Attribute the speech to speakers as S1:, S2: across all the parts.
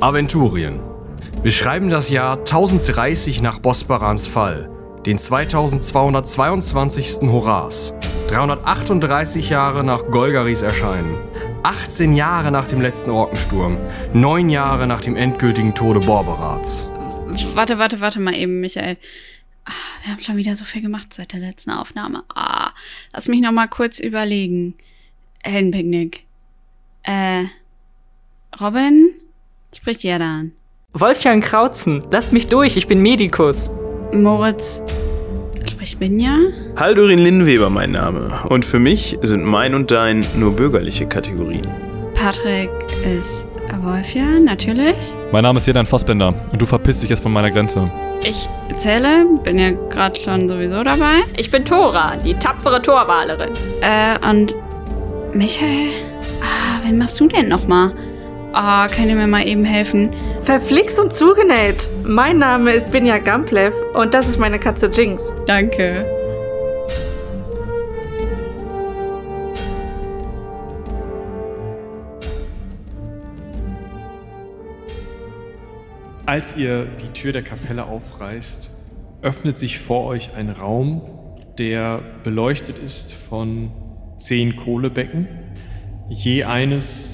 S1: Aventurien. Wir schreiben das Jahr 1030 nach Bosbarans Fall, den 2222. Horas, 338 Jahre nach Golgaris Erscheinen, 18 Jahre nach dem letzten Orkensturm, 9 Jahre nach dem endgültigen Tode Borberats.
S2: Warte, warte, warte mal eben, Michael. Ah, wir haben schon wieder so viel gemacht seit der letzten Aufnahme. Ah, lass mich noch mal kurz überlegen. Heldenpicknick. Äh, Robin? Spricht Jada an.
S3: Wolfgang Krautzen, lasst mich durch, ich bin Medikus.
S2: Moritz. Spricht Binja?
S4: Haldurin Linnweber mein Name. Und für mich sind mein und dein nur bürgerliche Kategorien.
S2: Patrick ist Wolfjan, natürlich.
S5: Mein Name ist Jedan Fassbender und du verpisst dich jetzt von meiner Grenze.
S2: Ich zähle, bin ja gerade schon sowieso dabei.
S3: Ich bin Tora, die tapfere Torwalerin.
S2: Äh, und Michael? Ah, wen machst du denn nochmal? Ah, könnt ihr mir mal eben helfen?
S6: Verflixt und zugenäht. Mein Name ist Binja Gamplev und das ist meine Katze Jinx.
S2: Danke.
S7: Als ihr die Tür der Kapelle aufreißt, öffnet sich vor euch ein Raum, der beleuchtet ist von zehn Kohlebecken. Je eines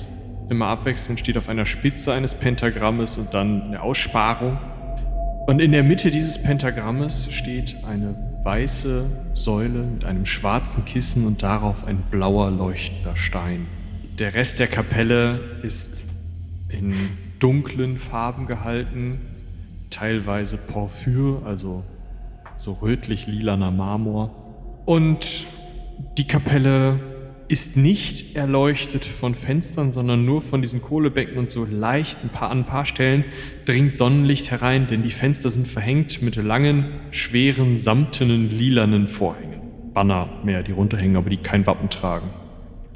S7: immer abwechselnd steht auf einer Spitze eines Pentagrammes und dann eine Aussparung. Und in der Mitte dieses Pentagrammes steht eine weiße Säule mit einem schwarzen Kissen und darauf ein blauer leuchtender Stein. Der Rest der Kapelle ist in dunklen Farben gehalten, teilweise Porphyr, also so rötlich-lilaner Marmor. Und die Kapelle ist nicht erleuchtet von Fenstern, sondern nur von diesen Kohlebecken und so leicht ein paar, an ein paar Stellen dringt Sonnenlicht herein, denn die Fenster sind verhängt mit langen, schweren, samtenen, lilanen Vorhängen. Banner mehr, die runterhängen, aber die kein Wappen tragen.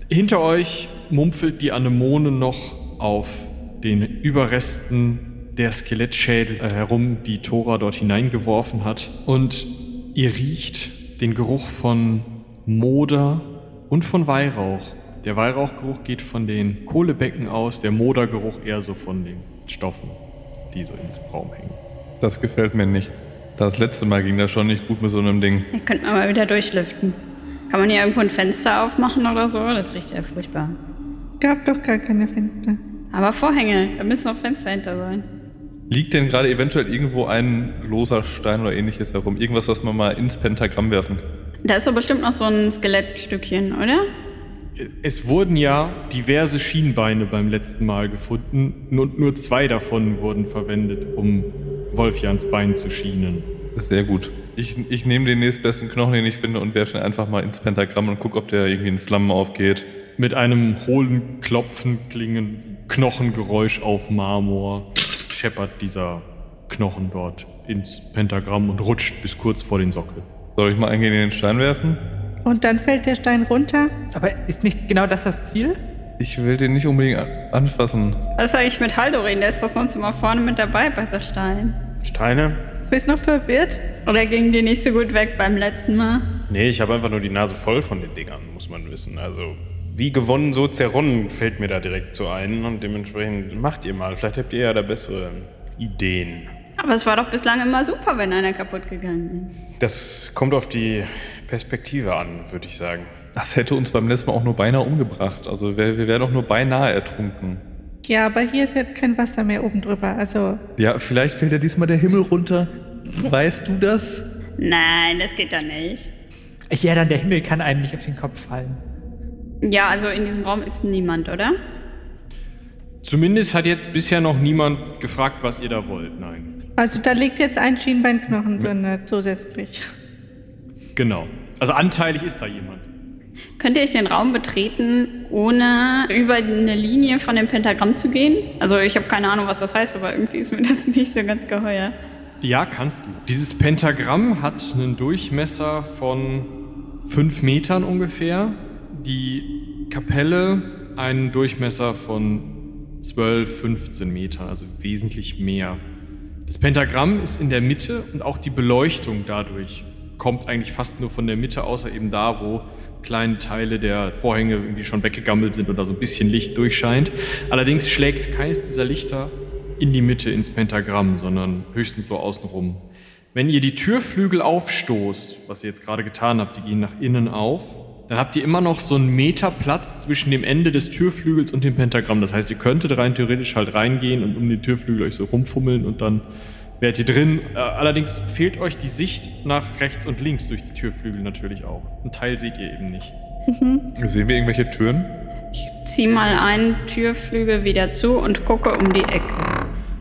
S7: Hinter euch mumpfelt die Anemone noch auf den Überresten der Skelettschädel herum, die Tora dort hineingeworfen hat. Und ihr riecht den Geruch von Moder und von Weihrauch. Der Weihrauchgeruch geht von den Kohlebecken aus, der Modergeruch eher so von den Stoffen, die so in diesem Raum hängen.
S5: Das gefällt mir nicht. Das letzte Mal ging das schon nicht gut mit so einem Ding.
S2: Hier könnte man mal wieder durchlüften. Kann man hier irgendwo ein Fenster aufmachen oder so? Das riecht ja furchtbar.
S6: Gab doch gar keine Fenster.
S2: Aber Vorhänge, da müssen noch Fenster hinter sein.
S5: Liegt denn gerade eventuell irgendwo ein loser Stein oder ähnliches herum? Irgendwas, was man mal ins Pentagramm werfen kann?
S2: Da ist doch bestimmt noch so ein Skelettstückchen, oder?
S7: Es wurden ja diverse Schienbeine beim letzten Mal gefunden und nur zwei davon wurden verwendet, um Wolfjans Bein zu schienen.
S5: Sehr gut. Ich, ich nehme den nächstbesten Knochen, den ich finde, und werfe ihn einfach mal ins Pentagramm und gucke, ob der irgendwie in Flammen aufgeht.
S7: Mit einem hohlen Klopfen klingen Knochengeräusch auf Marmor scheppert dieser Knochen dort ins Pentagramm und rutscht bis kurz vor den Sockel.
S5: Soll ich mal eingehen in den Stein werfen?
S6: Und dann fällt der Stein runter.
S3: Aber ist nicht genau das das Ziel?
S5: Ich will den nicht unbedingt anfassen.
S2: Was ist eigentlich mit Haldorin? Der ist doch sonst immer vorne mit dabei bei der Stein.
S4: Steine?
S6: Bist noch verwirrt?
S2: Oder ging die nicht so gut weg beim letzten Mal?
S4: Nee, ich habe einfach nur die Nase voll von den Dingern, muss man wissen. Also, wie gewonnen, so zerronnen fällt mir da direkt so ein. Und dementsprechend macht ihr mal. Vielleicht habt ihr ja da bessere Ideen.
S2: Aber es war doch bislang immer super, wenn einer kaputt gegangen ist.
S4: Das kommt auf die Perspektive an, würde ich sagen.
S5: Das hätte uns beim letzten Mal auch nur beinahe umgebracht. Also wir, wir wären auch nur beinahe ertrunken.
S6: Ja, aber hier ist jetzt kein Wasser mehr oben drüber. Also,
S5: Ja, vielleicht fällt ja diesmal der Himmel runter. Weißt du das?
S2: Nein, das geht doch nicht.
S3: Ja, dann der Himmel kann einem nicht auf den Kopf fallen.
S2: Ja, also in diesem Raum ist niemand, oder?
S7: Zumindest hat jetzt bisher noch niemand gefragt, was ihr da wollt. Nein.
S6: Also da liegt jetzt ein Schienbeinknochen drin äh, zusätzlich.
S7: Genau. Also anteilig ist da jemand.
S2: Könnt ihr euch den Raum betreten, ohne über eine Linie von dem Pentagramm zu gehen? Also ich habe keine Ahnung, was das heißt, aber irgendwie ist mir das nicht so ganz geheuer.
S7: Ja, kannst du. Dieses Pentagramm hat einen Durchmesser von fünf Metern ungefähr. Die Kapelle einen Durchmesser von 12, 15 Metern, also wesentlich mehr. Das Pentagramm ist in der Mitte und auch die Beleuchtung dadurch kommt eigentlich fast nur von der Mitte, außer eben da, wo kleine Teile der Vorhänge irgendwie schon weggegammelt sind oder so ein bisschen Licht durchscheint. Allerdings schlägt keines dieser Lichter in die Mitte ins Pentagramm, sondern höchstens so außenrum. Wenn ihr die Türflügel aufstoßt, was ihr jetzt gerade getan habt, die gehen nach innen auf, dann habt ihr immer noch so einen Meter Platz zwischen dem Ende des Türflügels und dem Pentagramm. Das heißt, ihr könntet rein theoretisch halt reingehen und um den Türflügel euch so rumfummeln und dann wärt ihr drin. Äh, allerdings fehlt euch die Sicht nach rechts und links durch die Türflügel natürlich auch. Ein Teil seht ihr eben nicht.
S5: Sehen wir irgendwelche Türen?
S2: Ich zieh mal einen Türflügel wieder zu und gucke um die Ecke.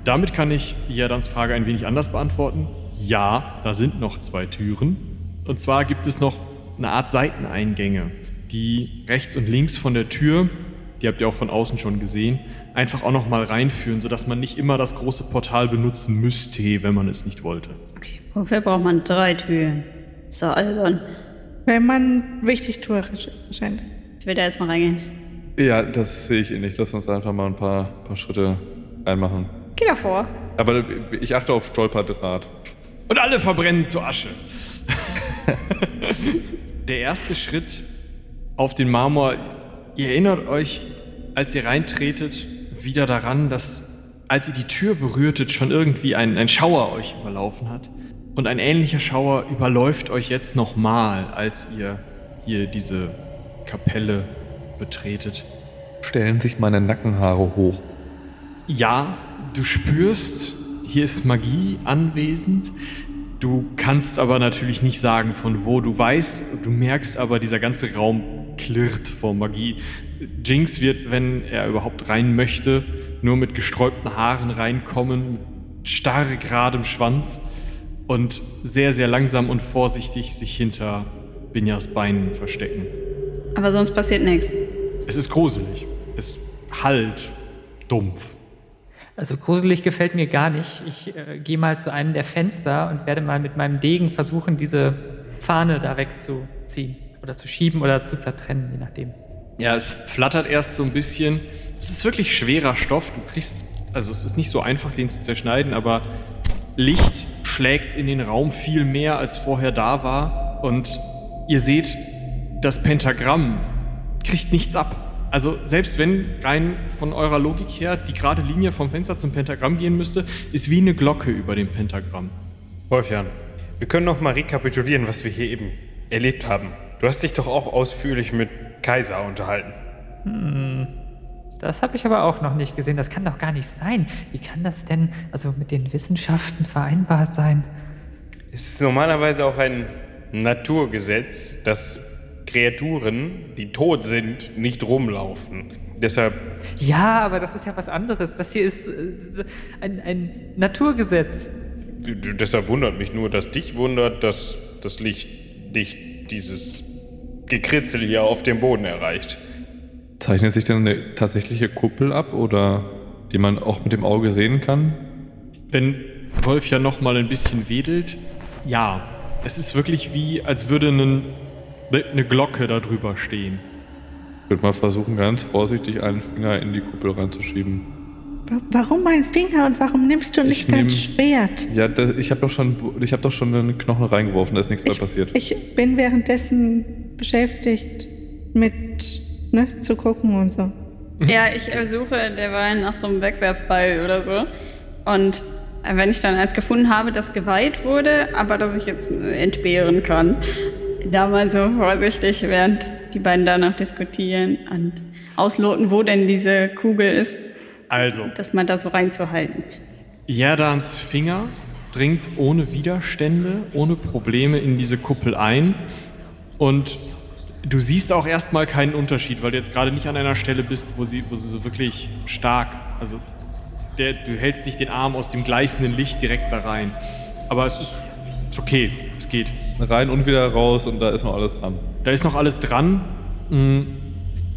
S7: Damit kann ich Jadans Frage ein wenig anders beantworten. Ja, da sind noch zwei Türen. Und zwar gibt es noch eine Art Seiteneingänge, die rechts und links von der Tür, die habt ihr auch von außen schon gesehen, einfach auch noch mal reinführen, sodass man nicht immer das große Portal benutzen müsste, wenn man es nicht wollte.
S2: Okay, wofür braucht man drei Türen? Doch albern.
S6: Wenn man wichtig tourisch ist, wahrscheinlich.
S2: Ich will da jetzt mal reingehen.
S5: Ja, das sehe ich eh nicht. Lass uns einfach mal ein paar, paar Schritte reinmachen.
S6: Geh davor.
S5: Aber ich achte auf Stolperdraht.
S7: Und alle verbrennen zu Asche. Der erste Schritt auf den Marmor, ihr erinnert euch, als ihr reintretet, wieder daran, dass als ihr die Tür berührtet, schon irgendwie ein, ein Schauer euch überlaufen hat. Und ein ähnlicher Schauer überläuft euch jetzt nochmal, als ihr hier diese Kapelle betretet.
S5: Stellen sich meine Nackenhaare hoch.
S7: Ja, du spürst, hier ist Magie anwesend. Du kannst aber natürlich nicht sagen, von wo du weißt. Du merkst aber, dieser ganze Raum klirrt vor Magie. Jinx wird, wenn er überhaupt rein möchte, nur mit gesträubten Haaren reinkommen, starr geradem Schwanz und sehr, sehr langsam und vorsichtig sich hinter Binjas Beinen verstecken.
S2: Aber sonst passiert nichts.
S7: Es ist gruselig. Es hallt dumpf.
S3: Also gruselig gefällt mir gar nicht. Ich äh, gehe mal zu einem der Fenster und werde mal mit meinem Degen versuchen, diese Fahne da wegzuziehen oder zu schieben oder zu zertrennen, je nachdem.
S7: Ja, es flattert erst so ein bisschen. Es ist wirklich schwerer Stoff. Du kriegst, also es ist nicht so einfach, den zu zerschneiden, aber Licht schlägt in den Raum viel mehr, als vorher da war. Und ihr seht, das Pentagramm kriegt nichts ab. Also selbst wenn rein von eurer Logik her die gerade Linie vom Fenster zum Pentagramm gehen müsste, ist wie eine Glocke über dem Pentagramm.
S4: Wolfjan, wir können noch mal rekapitulieren, was wir hier eben erlebt haben. Du hast dich doch auch ausführlich mit Kaiser unterhalten.
S3: Das habe ich aber auch noch nicht gesehen. Das kann doch gar nicht sein. Wie kann das denn also mit den Wissenschaften vereinbar sein?
S4: Es ist normalerweise auch ein Naturgesetz, dass Kreaturen, die tot sind, nicht rumlaufen. Deshalb,
S3: Ja, aber das ist ja was anderes. Das hier ist äh, ein, ein Naturgesetz.
S4: deshalb wundert mich nur, dass dich wundert, dass das Licht nicht dieses Gekritzel hier auf dem Boden erreicht.
S5: Zeichnet sich denn eine tatsächliche Kuppel ab oder die man auch mit dem Auge sehen kann?
S7: Wenn Wolf ja noch mal ein bisschen wedelt, ja, es ist wirklich wie, als würde ne- eine Glocke da drüber stehen.
S5: Ich würde mal versuchen, ganz vorsichtig einen Finger in die Kuppel reinzuschieben.
S6: Wa- Warum mein Finger und warum nimmst du nicht dein
S5: nehm-
S6: Schwert?
S5: Ja, das, ich habe doch schon, ich habe doch schon einen Knochen reingeworfen, da ist nichts mehr passiert.
S6: Ich bin währenddessen beschäftigt mit, ne, zu gucken und so.
S2: Ja, ich suche derweil nach so einem Wegwerfball oder so. Und äh, wenn ich dann eins gefunden habe, das geweiht wurde, aber das ich jetzt entbehren kann, da mal so vorsichtig, während die beiden danach diskutieren und ausloten, wo denn diese Kugel ist,
S7: Also,
S2: dass man da so reinzuhalten.
S7: Jerdans Finger dringt ohne Widerstände, ohne Probleme in diese Kuppel ein. Und du siehst auch erstmal keinen Unterschied, weil du jetzt gerade nicht an einer Stelle bist, wo sie, wo sie so wirklich stark, also der, du hältst nicht den Arm aus dem gleißenden Licht direkt da rein. Aber es ist, ist okay, es geht.
S5: Rein und wieder raus und da ist noch alles dran.
S7: Da ist noch alles dran. Mm,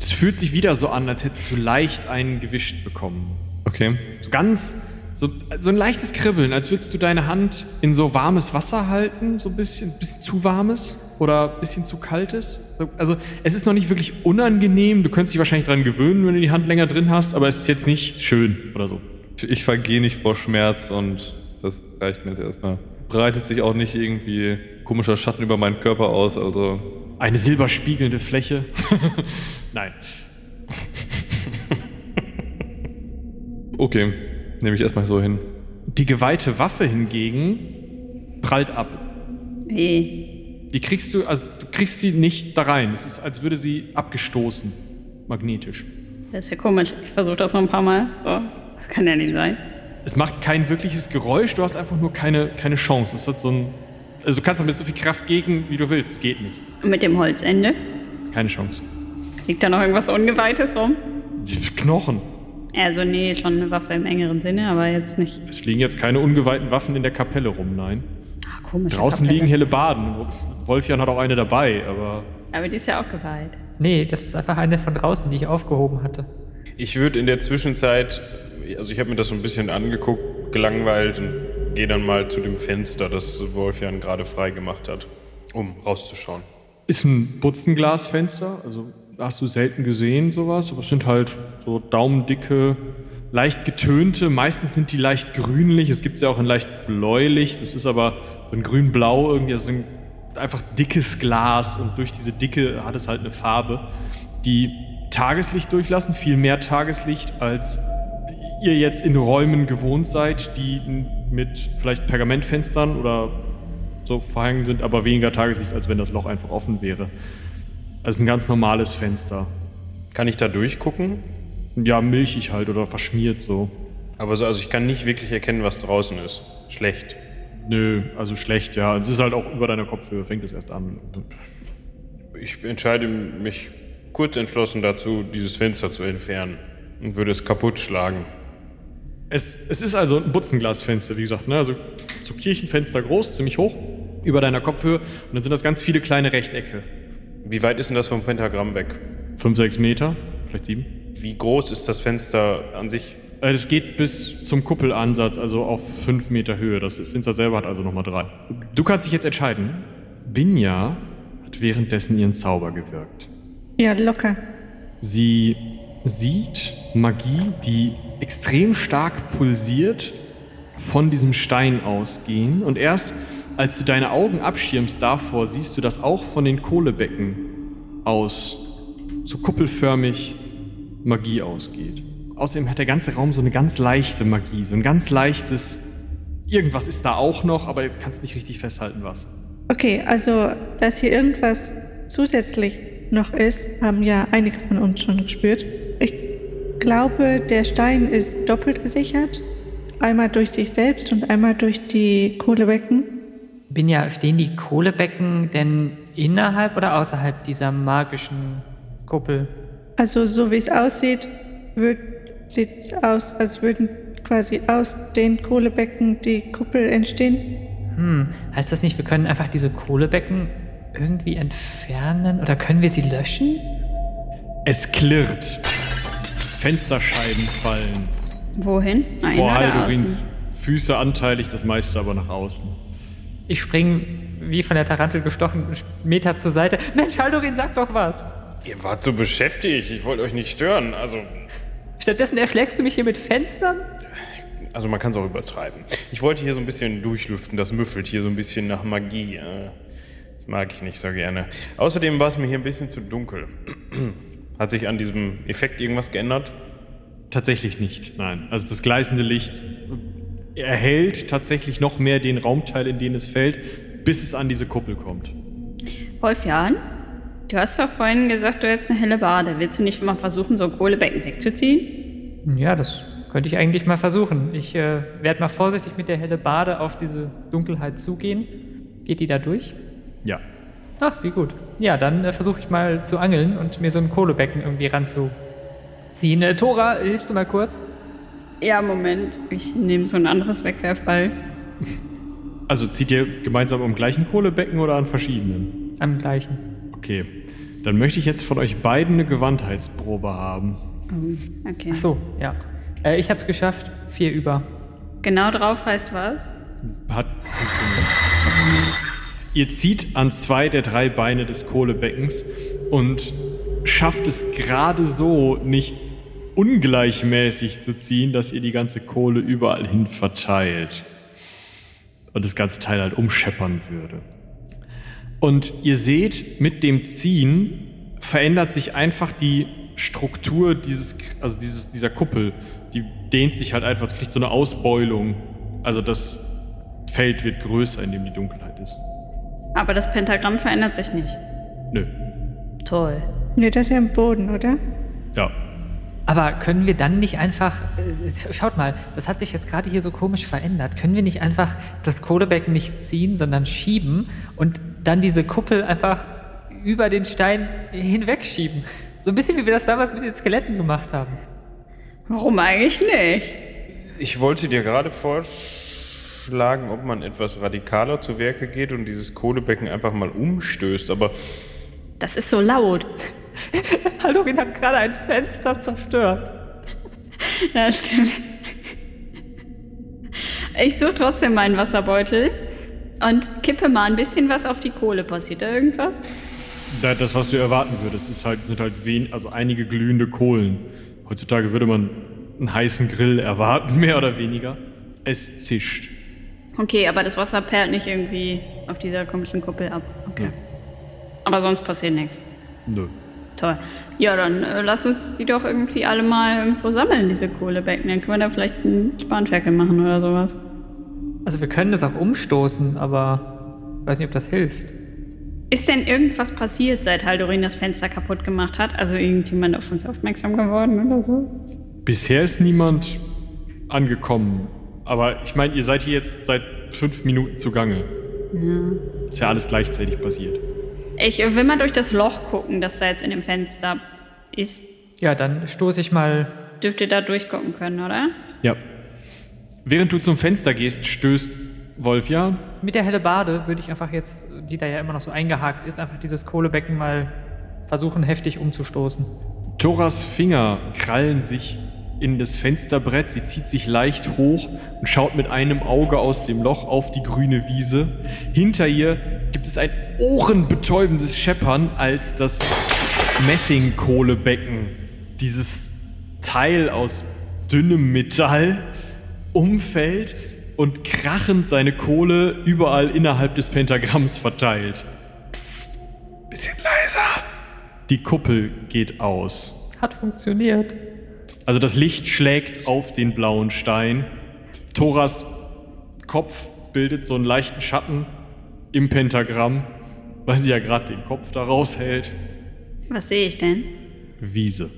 S7: Es fühlt sich wieder so an, als hättest du leicht einen gewischt bekommen.
S5: Okay.
S7: So ganz, so, so ein leichtes Kribbeln, als würdest du deine Hand in so warmes Wasser halten, so ein bisschen, bisschen zu warmes oder ein bisschen zu kaltes. So, Also es ist noch nicht wirklich unangenehm, du könntest dich wahrscheinlich dran gewöhnen, wenn du die Hand länger drin hast, aber es ist jetzt nicht schön oder so.
S5: Ich vergehe nicht vor Schmerz und das reicht mir jetzt erstmal. Breitet sich auch nicht irgendwie komischer Schatten über meinen Körper aus, also
S7: Eine silberspiegelnde Fläche. Nein.
S5: okay. nehme ich erstmal so hin.
S7: Die geweihte Waffe hingegen prallt ab.
S2: Wie?
S7: Die kriegst du, also du kriegst sie nicht da rein. Es ist, als würde sie abgestoßen. Magnetisch.
S2: Das ist ja komisch. Ich versuche das noch ein paar Mal. So, das kann ja nicht sein.
S7: Es macht kein wirkliches Geräusch, du hast einfach nur keine, keine Chance. Es hat so ein. Also du kannst damit so viel Kraft gegen, wie du willst. Geht nicht.
S2: Und mit dem Holzende?
S7: Keine Chance.
S2: Liegt da noch irgendwas Ungeweihtes rum?
S7: Knochen.
S2: Also, nee, schon eine Waffe im engeren Sinne, aber jetzt nicht.
S7: Es liegen jetzt keine ungeweihten Waffen in der Kapelle rum, nein.
S2: Ah, komisch.
S7: Draußen liegen Hellebarden. Wolfjan hat auch eine dabei, aber
S2: Aber die ist ja auch geweiht.
S3: Nee, das ist einfach eine von draußen, die ich aufgehoben hatte.
S4: Ich würde in der Zwischenzeit, also ich habe mir das so ein bisschen angeguckt, gelangweilt und gehe dann mal zu dem Fenster, das Wolfjan gerade frei gemacht hat, um rauszuschauen.
S7: ist ein Butzenglasfenster. Also hast du selten gesehen sowas, aber es sind halt so daumendicke, leicht getönte. Meistens sind die leicht grünlich. Es gibt sie auch in leicht bläulich. Das ist aber so ein grün-blau irgendwie. Das ist ein einfach dickes Glas und durch diese Dicke hat es halt eine Farbe, die Tageslicht durchlassen, viel mehr Tageslicht als ihr jetzt in Räumen gewohnt seid, die mit vielleicht Pergamentfenstern oder so verhangen sind, aber weniger Tageslicht, als wenn das Loch einfach offen wäre. Also ein ganz normales Fenster.
S4: Kann ich da durchgucken?
S7: Ja, milchig halt oder verschmiert so.
S4: Aber so, also ich kann nicht wirklich erkennen, was draußen ist. Schlecht.
S7: Nö, also schlecht, ja. Es ist halt auch über deiner Kopfhöhe, fängt es erst an.
S4: Ich entscheide mich kurz entschlossen dazu, dieses Fenster zu entfernen und würde es kaputt schlagen.
S7: Es, es ist also ein Butzenglasfenster, wie gesagt, ne? also so Kirchenfenster groß, ziemlich hoch, über deiner Kopfhöhe. Und dann sind das ganz viele kleine Rechtecke.
S4: Wie weit ist denn das vom Pentagramm weg?
S7: Fünf, sechs Meter, vielleicht sieben.
S4: Wie groß ist das Fenster an sich?
S7: Äh, Das geht bis zum Kuppelansatz, also auf fünf Meter Höhe. Das Fenster selber hat also nochmal drei. Du kannst dich jetzt entscheiden. Binja hat währenddessen ihren Zauber gewirkt.
S6: Ja, locker.
S7: Sie sieht Magie, die extrem stark pulsiert, von diesem Stein ausgehen. Und erst als du deine Augen abschirmst davor, siehst du, dass auch von den Kohlebecken aus so kuppelförmig Magie ausgeht. Außerdem hat der ganze Raum so eine ganz leichte Magie, so ein ganz leichtes. Irgendwas ist da auch noch, aber du kannst nicht richtig festhalten, was.
S6: Okay, also, dass hier irgendwas zusätzlich noch ist, haben ja einige von uns schon gespürt. Ich glaube, der Stein ist doppelt gesichert. Einmal durch sich selbst und einmal durch die Kohlebecken.
S3: Bin ja, stehen die Kohlebecken denn innerhalb oder außerhalb dieser magischen Kuppel?
S6: Also, so wie es aussieht, sieht es aus, als würden quasi aus den Kohlebecken die Kuppel entstehen.
S3: Hm, heißt das nicht, wir können einfach diese Kohlebecken irgendwie entfernen oder können wir sie löschen?
S7: Es klirrt. Fensterscheiben fallen.
S2: Wohin? Na,
S7: Vor Haldurins? Füße anteilig, das meiste aber nach außen.
S3: Ich spring wie von der Tarantel gestochen, einen Meter zur Seite. Mensch, Haldorin, sag doch was!
S4: Ihr wart so beschäftigt, ich wollte euch nicht stören. Also,
S3: Stattdessen erschlägst du mich hier mit Fenstern?
S4: also man kann es auch übertreiben. Ich wollte hier so ein bisschen durchlüften, das müffelt hier so ein bisschen nach Magie. äh, Das mag ich nicht so gerne. Außerdem war es mir hier ein bisschen zu dunkel. Hat sich an diesem Effekt irgendwas geändert?
S7: Tatsächlich nicht, nein. Also das gleißende Licht erhält tatsächlich noch mehr den Raumteil, in den es fällt, bis es an diese Kuppel kommt.
S2: Wolfjan, du hast doch vorhin gesagt, du hättest eine helle Bade. Willst du nicht mal versuchen, so Kohlebecken wegzuziehen?
S3: Ja, das könnte ich eigentlich mal versuchen. Ich äh, werde mal vorsichtig mit der helle Bade auf diese Dunkelheit zugehen. Geht die da durch?
S7: Ja.
S3: Ach, wie gut. Ja, dann äh, versuche ich mal zu angeln und mir so ein Kohlebecken irgendwie ranzuziehen. Äh, Tora, hilfst du mal kurz?
S2: Ja, Moment. Ich nehme so ein anderes Wegwerfball.
S7: Also zieht ihr gemeinsam am gleichen Kohlebecken oder an verschiedenen?
S3: Am gleichen.
S7: Okay. Dann möchte ich jetzt von euch beiden eine Gewandheitsprobe haben.
S2: Oh, okay.
S3: Ach so, ja. Äh, ich habe es geschafft. Vier über.
S2: Genau drauf heißt was?
S7: Hat funktioniert. Ihr zieht an zwei der drei Beine des Kohlebeckens und schafft es gerade so nicht ungleichmäßig zu ziehen, dass ihr die ganze Kohle überall hin verteilt. Und das ganze Teil halt umscheppern würde. Und ihr seht, mit dem Ziehen verändert sich einfach die Struktur dieses, also dieses, dieser Kuppel. Die dehnt sich halt einfach, kriegt so eine Ausbeulung. Also das Feld wird größer, in dem die Dunkelheit ist.
S2: Aber das Pentagramm verändert sich nicht.
S7: Nö.
S2: Toll.
S6: Nee, das ist ja im Boden, oder?
S7: Ja.
S3: Aber können wir dann nicht einfach, äh, schaut mal, das hat sich jetzt gerade hier so komisch verändert. Können wir nicht einfach das Kohlebecken nicht ziehen, sondern schieben und dann diese Kuppel einfach über den Stein hinwegschieben? So ein bisschen wie wir das damals mit den Skeletten gemacht haben.
S2: Warum eigentlich nicht?
S4: Ich wollte dir gerade vorschlagen, ob man etwas radikaler zu Werke geht und dieses Kohlebecken einfach mal umstößt, aber
S2: Das ist so laut.
S3: Halloween hat gerade ein Fenster zerstört.
S2: Ja, stimmt. Ich suche trotzdem meinen Wasserbeutel und kippe mal ein bisschen was auf die Kohle. Passiert da irgendwas?
S7: Da- Das, was du erwarten würdest, ist halt, sind halt wen, also einige glühende Kohlen. Heutzutage würde man einen heißen Grill erwarten, mehr oder weniger. Es zischt.
S2: Okay, aber das Wasser perlt nicht irgendwie auf dieser komischen Kuppel ab. Okay. Aber sonst passiert nichts.
S7: Nö.
S2: Toll. Ja, dann äh, lass uns die doch irgendwie alle mal irgendwo sammeln, diese Kohlebecken. Dann können wir da vielleicht einen Spanferkel machen oder sowas.
S3: Also wir können das auch umstoßen, aber ich weiß nicht, ob das hilft.
S2: Ist denn irgendwas passiert, seit Haldorin das Fenster kaputt gemacht hat? Also irgendjemand auf uns aufmerksam geworden oder so?
S7: Bisher ist niemand angekommen. Aber ich meine, ihr seid hier jetzt seit fünf Minuten zugange. Ist ja alles gleichzeitig passiert.
S2: Ich will mal durch das Loch gucken, das da jetzt in dem Fenster ist.
S3: Ja, dann stoße ich mal.
S2: Dürft ihr da durchgucken können, oder?
S7: Ja. Während du zum Fenster gehst, stößt Wolf ja.
S3: Mit der Hellebarde würde ich einfach jetzt, die da ja immer noch so eingehakt ist, einfach dieses Kohlebecken mal versuchen, heftig umzustoßen.
S7: Thoras Finger krallen sich in das Fensterbrett. Sie zieht sich leicht hoch und schaut mit einem Auge aus dem Loch auf die grüne Wiese. Hinter ihr gibt es ein ohrenbetäubendes Scheppern, als das Messingkohlebecken, dieses Teil aus dünnem Metall, umfällt und krachend seine Kohle überall innerhalb des Pentagramms verteilt. Psst, bisschen leiser. Die Kuppel geht aus.
S3: Hat funktioniert.
S7: Also das Licht schlägt auf den blauen Stein. Thoras Kopf bildet so einen leichten Schatten im Pentagramm, weil sie ja gerade den Kopf da raushält.
S2: Was sehe ich denn?
S7: Wiese.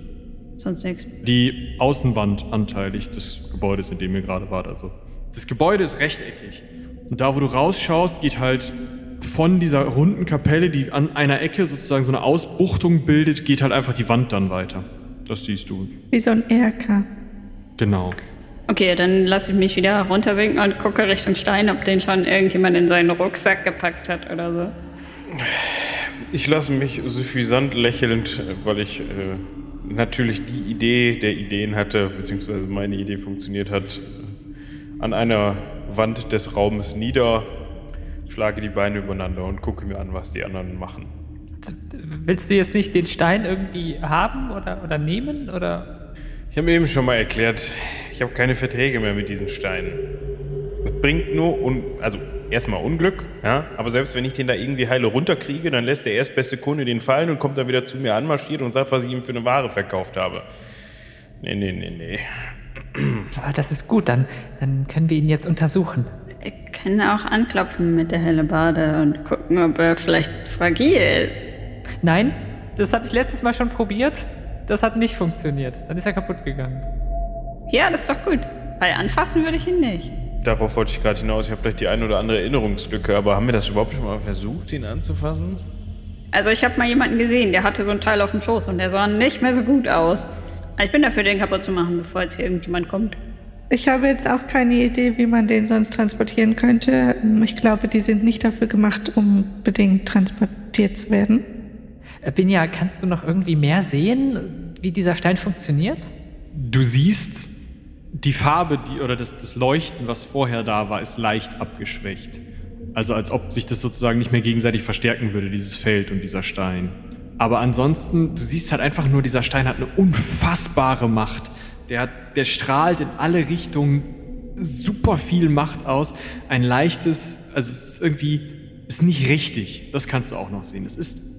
S2: Sonst nichts.
S7: Die Außenwand anteilig des Gebäudes, in dem ihr gerade wart. Also das Gebäude ist rechteckig. Und da, wo du rausschaust, geht halt von dieser runden Kapelle, die an einer Ecke sozusagen so eine Ausbuchtung bildet, geht halt einfach die Wand dann weiter. Das siehst du.
S6: Wie so ein Erker.
S7: Genau.
S2: Okay, dann lasse ich mich wieder runterwinken und gucke Richtung Stein, ob den schon irgendjemand in seinen Rucksack gepackt hat oder so.
S4: ich lasse mich suffisant lächelnd, weil ich äh, natürlich die Idee der Ideen hatte, beziehungsweise meine Idee funktioniert hat, äh, an einer Wand des Raumes nieder, schlage die Beine übereinander und gucke mir an, was die anderen machen.
S3: Willst du jetzt nicht den Stein irgendwie haben oder, oder nehmen? Oder?
S4: Ich habe eben schon mal erklärt, ich habe keine Verträge mehr mit diesen Steinen. Das bringt nur, un also erstmal Unglück, ja, aber selbst wenn ich den da irgendwie heile runterkriege, dann lässt der erstbeste Kunde den fallen und kommt dann wieder zu mir anmarschiert und sagt, was ich ihm für eine Ware verkauft habe. Nee, nee, nee, nee.
S3: Aber das ist gut, dann, dann können wir ihn jetzt untersuchen.
S2: Wir können auch anklopfen mit der Hellebarde und gucken, ob er vielleicht fragil ist.
S3: Nein, das habe ich letztes Mal schon probiert. Das hat nicht funktioniert. Dann ist er kaputt gegangen.
S2: Ja, das ist doch gut. Weil anfassen würde ich ihn nicht.
S4: Darauf wollte ich gerade hinaus. Ich habe vielleicht die eine oder andere Erinnerungslücke, aber haben wir das überhaupt schon mal versucht, ihn anzufassen?
S2: Also ich habe mal jemanden gesehen, der hatte so ein Teil auf dem Schoß und der sah nicht mehr so gut aus. Ich bin dafür, den kaputt zu machen, bevor jetzt hier irgendjemand kommt.
S6: Ich habe jetzt auch keine Idee, wie man den sonst transportieren könnte. Ich glaube, die sind nicht dafür gemacht, um bedingt transportiert zu werden.
S3: Äh, Binja, kannst du noch irgendwie mehr sehen, wie dieser Stein funktioniert?
S7: Du siehst, die Farbe die, oder das, das Leuchten, was vorher da war, ist leicht abgeschwächt. Also als ob sich das sozusagen nicht mehr gegenseitig verstärken würde, dieses Feld und dieser Stein. Aber ansonsten, du siehst halt einfach nur, dieser Stein hat eine unfassbare Macht. Der, der strahlt in alle Richtungen super viel Macht aus. Ein leichtes, also es ist irgendwie, ist nicht richtig. Das kannst du auch noch sehen. Es ist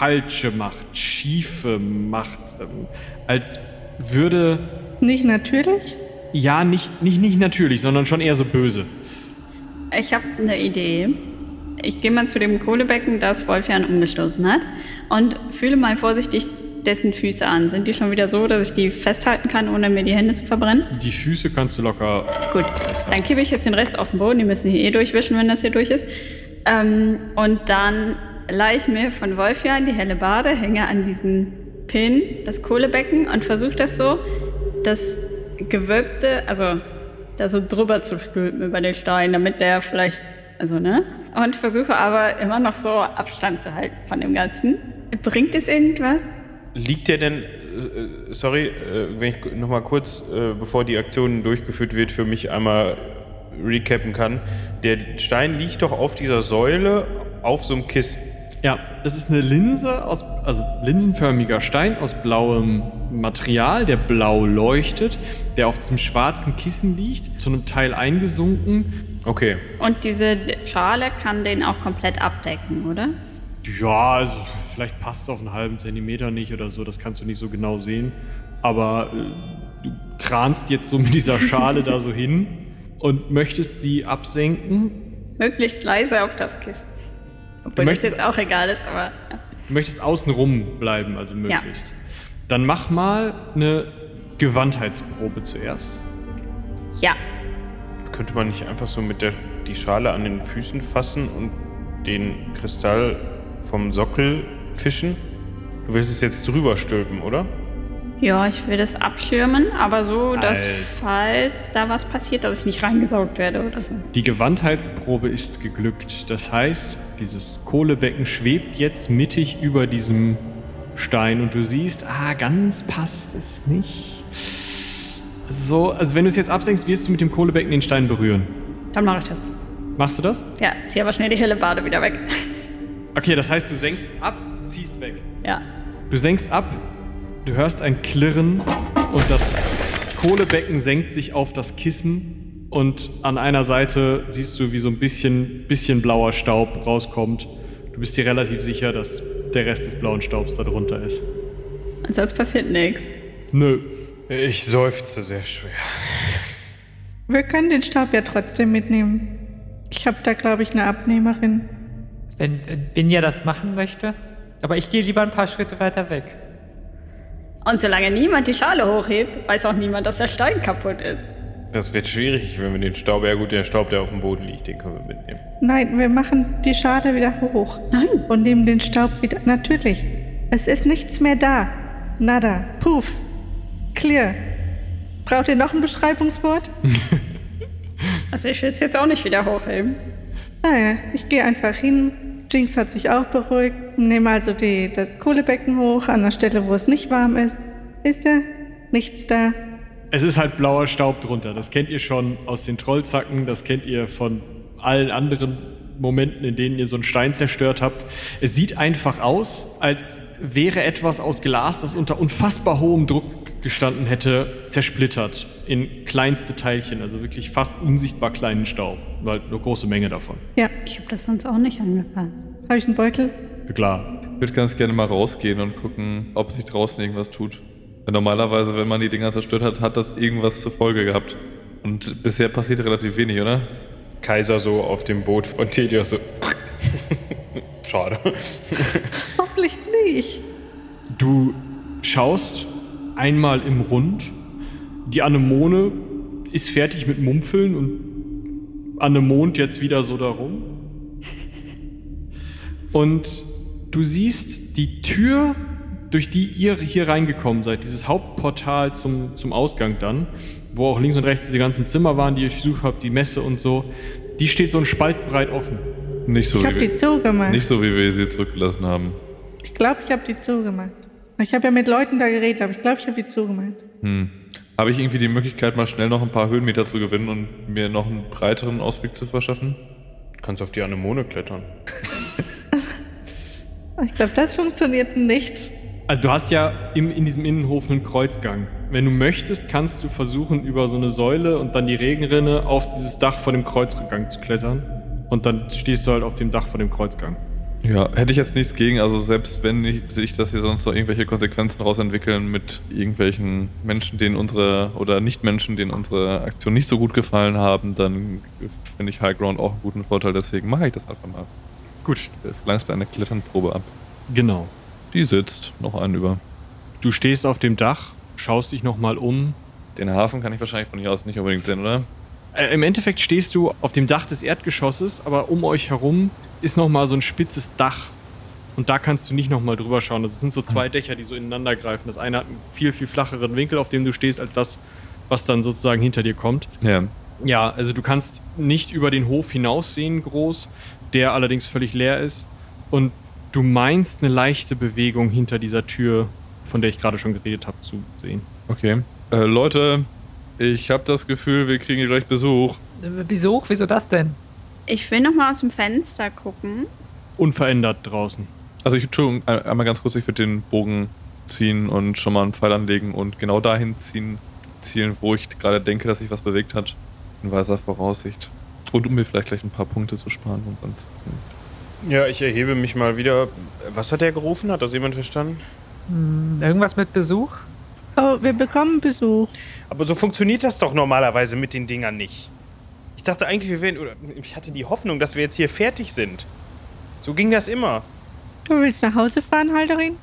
S7: falsche Macht, schiefe Macht, ähm, als würde
S6: Nicht natürlich?
S7: Ja, nicht, nicht, nicht natürlich, sondern schon eher so böse.
S2: Ich habe eine Idee. Ich gehe mal zu dem Kohlebecken, das Wolfjan umgestoßen hat, und fühle mal vorsichtig dessen Füße an. Sind die schon wieder so, dass ich die festhalten kann, ohne mir die Hände zu verbrennen?
S7: Die Füße kannst du locker.
S2: Gut, dann kippe ich jetzt den Rest auf den Boden. Die müssen hier eh durchwischen, wenn das hier durch ist. Ähm, und dann leihe ich mir von Wolfjan die helle Bade, hänge an diesen Pin, das Kohlebecken und versuche das so, das gewölbte, also da so drüber zu stülpen über den Stein, damit der vielleicht, also ne? Und versuche aber immer noch so Abstand zu halten von dem Ganzen. Bringt es irgendwas?
S4: Liegt der denn, äh, sorry, äh, wenn ich nochmal kurz, äh, bevor die Aktion durchgeführt wird, für mich einmal recappen kann. Der Stein liegt doch auf dieser Säule auf so einem Kissen.
S7: Ja, das ist eine Linse aus, also linsenförmiger Stein aus blauem Material, der blau leuchtet, der auf diesem schwarzen Kissen liegt, zu einem Teil eingesunken.
S4: Okay.
S2: Und diese Schale kann den auch komplett abdecken, oder?
S7: Ja, also vielleicht passt es auf einen halben Zentimeter nicht oder so, das kannst du nicht so genau sehen. Aber äh, du kranst jetzt so mit dieser Schale da so hin und möchtest sie absenken.
S2: Möglichst leise auf das Kissen. Obwohl das
S7: möchtest-
S2: jetzt auch egal ist, aber. Ja.
S7: Du möchtest außenrum bleiben, also möglichst. Dann mach mal eine Gewandheitsprobe zuerst.
S2: ja.
S4: Könnte man nicht einfach so mit der die Schale an den Füßen fassen und den Kristall vom Sockel fischen? Du willst es jetzt drüber stülpen, oder?
S2: Ja, ich will das abschirmen, aber so, dass
S7: Also.
S2: falls da was passiert, dass ich nicht reingesaugt werde oder so.
S7: Die Gewandheitsprobe ist geglückt. Das heißt, dieses Kohlebecken schwebt jetzt mittig über diesem Stein und du siehst, ah, ganz passt es nicht. Also, so, also wenn du es jetzt absenkst, wirst du mit dem Kohlebecken den Stein berühren.
S2: Dann mache ich das.
S7: Machst du das?
S2: Ja, zieh aber schnell die helle Bade wieder weg.
S7: Okay, das heißt, du senkst ab, ziehst weg.
S2: Ja.
S7: Du senkst ab, du hörst ein Klirren und das Kohlebecken senkt sich auf das Kissen und an einer Seite siehst du, wie so ein bisschen, bisschen blauer Staub rauskommt. Du bist dir relativ sicher, dass der Rest des blauen Staubs da drunter ist.
S2: Und sonst passiert nichts.
S7: Nö.
S4: Ich seufze sehr schwer.
S6: Wir können den Staub ja trotzdem mitnehmen. Ich habe da, glaube ich, eine Abnehmerin.
S3: Wenn, wenn Binja das machen möchte. Aber ich gehe lieber ein paar Schritte weiter weg.
S2: Und solange niemand die Schale hochhebt, weiß auch niemand, dass der Stein kaputt ist.
S4: Das wird schwierig, wenn wir den Staub, ja gut, der Staub, der auf dem Boden liegt, den können wir mitnehmen.
S6: Nein, wir machen die Schale wieder hoch.
S2: Nein.
S6: Und nehmen den Staub wieder. Natürlich. Es ist nichts mehr da. Nada. Puff. Clear. Braucht ihr noch ein Beschreibungswort?
S2: Also ich will es jetzt auch nicht wieder hochheben.
S6: Naja, ich gehe einfach hin. Jinx hat sich auch beruhigt. Nehme also die, das Kohlebecken hoch an der Stelle, wo es nicht warm ist. Ist da? Nichts da.
S7: Es ist halt blauer Staub drunter. Das kennt ihr schon aus den Trollzacken, das kennt ihr von allen anderen Momenten, in denen ihr so einen Stein zerstört habt. Es sieht einfach aus, als wäre etwas aus Glas, das unter unfassbar hohem Druck gestanden hätte, zersplittert in kleinste Teilchen, also wirklich fast unsichtbar kleinen Staub, weil eine große Menge davon.
S6: Ja.
S2: Ich habe das sonst auch nicht angefasst.
S6: Habe ich einen Beutel?
S7: Klar.
S5: Ich würde ganz gerne mal rausgehen und gucken, ob sich draußen irgendwas tut. Weil normalerweise, wenn man die Dinger zerstört hat, hat das irgendwas zur Folge gehabt. Und bisher passiert relativ wenig, oder?
S4: Kaiser so auf dem Boot von Tedios so. Schade.
S6: Hoffentlich nicht.
S7: Du schaust einmal im Rund. Die Anemone ist fertig mit Mumpfeln und Anemond jetzt wieder so darum. Und du siehst die Tür, durch die ihr hier reingekommen seid, dieses Hauptportal zum, zum Ausgang dann, wo auch links und rechts diese ganzen Zimmer waren, die ihr besucht habt, die Messe und so, die steht so ein Spalt breit offen.
S5: Nicht so,
S6: Ich
S5: wie
S6: habe die zugemacht.
S5: nicht so, wie wir sie zurückgelassen haben.
S6: Ich glaube, ich habe die zugemacht. Ich habe ja mit Leuten da geredet, aber ich glaube, ich habe die zugemacht.
S5: Hm. Habe ich irgendwie die Möglichkeit, mal schnell noch ein paar Höhenmeter zu gewinnen und mir noch einen breiteren Ausblick zu verschaffen?
S4: Du kannst auf die Anemone klettern.
S6: Ich glaube, das funktioniert nicht.
S7: Also du hast ja im, in diesem Innenhof einen Kreuzgang. Wenn du möchtest, kannst du versuchen, über so eine Säule und dann die Regenrinne auf dieses Dach vor dem Kreuzgang zu klettern. Und dann stehst du halt auf dem Dach vor dem Kreuzgang.
S5: Ja, hätte ich jetzt nichts gegen. Also selbst wenn sich das hier sonst noch irgendwelche Konsequenzen rausentwickeln mit irgendwelchen Menschen, denen unsere oder Nicht-Menschen, denen unsere Aktion nicht so gut gefallen haben, dann finde ich High Ground auch einen guten Vorteil. Deswegen mache ich das einfach mal.
S7: Gut,
S5: Verlangst eine Kletternprobe ab.
S7: genau.
S5: Die sitzt noch einen über.
S7: Du stehst auf dem Dach, schaust dich nochmal um.
S5: Den Hafen kann ich wahrscheinlich von hier aus nicht unbedingt sehen, oder?
S7: Äh, Im Endeffekt stehst du auf dem Dach des Erdgeschosses, aber um euch herum ist nochmal so ein spitzes Dach. Und da kannst du nicht nochmal drüber schauen. Das sind so zwei Dächer, die so ineinander greifen. Das eine hat einen viel, viel flacheren Winkel, auf dem du stehst, als das, was dann sozusagen hinter dir kommt.
S5: Ja.
S7: Ja, also du kannst nicht über den Hof hinaussehen groß, der allerdings völlig leer ist. Und du meinst eine leichte Bewegung hinter dieser Tür, von der ich gerade schon geredet habe, zu sehen.
S5: Okay. Äh, Leute, ich habe das Gefühl, wir kriegen hier gleich Besuch.
S3: Äh, Besuch, wieso das denn?
S2: Ich will noch mal aus dem Fenster gucken.
S7: Unverändert draußen.
S5: Also ich, Entschuldigung, ein- einmal ganz kurz, ich würde den Bogen ziehen und schon mal einen Pfeil anlegen und genau dahin ziehen, zielen, wo ich gerade denke, dass sich was bewegt hat. In weiser Voraussicht. Und um mir vielleicht gleich ein paar Punkte zu sparen und sonst.
S4: Ja, ich erhebe mich mal wieder. Was hat er gerufen? Hat das jemand verstanden?
S3: Hm, irgendwas mit Besuch?
S6: Oh, wir bekommen Besuch.
S4: Aber so funktioniert das doch normalerweise mit den Dingern nicht. Ich dachte eigentlich, wir wären. Oder ich hatte die Hoffnung, dass wir jetzt hier fertig sind. So ging das immer.
S6: Du willst nach Hause fahren, Halderin?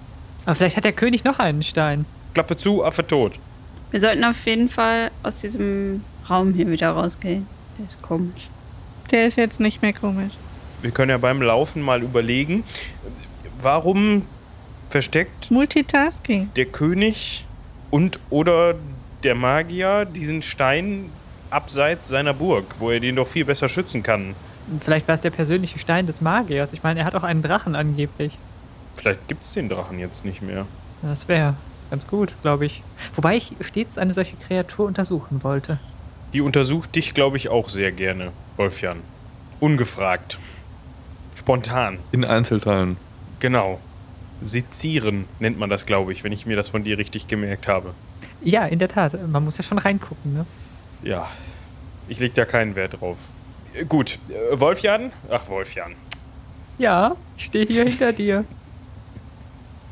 S3: Aber vielleicht hat der König noch einen Stein.
S4: Klappe zu, Affe tot.
S2: Wir sollten auf jeden Fall aus diesem Raum hier wieder rausgehen. Der ist komisch.
S6: Der ist jetzt nicht mehr komisch.
S4: Wir können ja beim Laufen mal überlegen, warum versteckt
S6: Multitasking.
S4: der König und oder der Magier diesen Stein abseits seiner Burg, wo er den doch viel besser schützen kann.
S3: Vielleicht war es der persönliche Stein des Magiers. Ich meine, er hat auch einen Drachen angeblich.
S4: Vielleicht gibt's den Drachen jetzt nicht mehr.
S3: Das wäre ganz gut, glaube ich. Wobei ich stets eine solche Kreatur untersuchen wollte.
S4: Die untersucht dich, glaube ich, auch sehr gerne, Wolfjan. Ungefragt. Spontan.
S5: In Einzelteilen.
S4: Genau. Sezieren nennt man das, glaube ich, wenn ich mir das von dir richtig gemerkt habe.
S3: Ja, in der Tat. Man muss ja schon reingucken, ne?
S4: Ja. Ich leg da keinen Wert drauf. Äh, Gut. Äh, Wolfjan? Ach, Wolfjan.
S3: Ja, ich stehe hier hinter dir.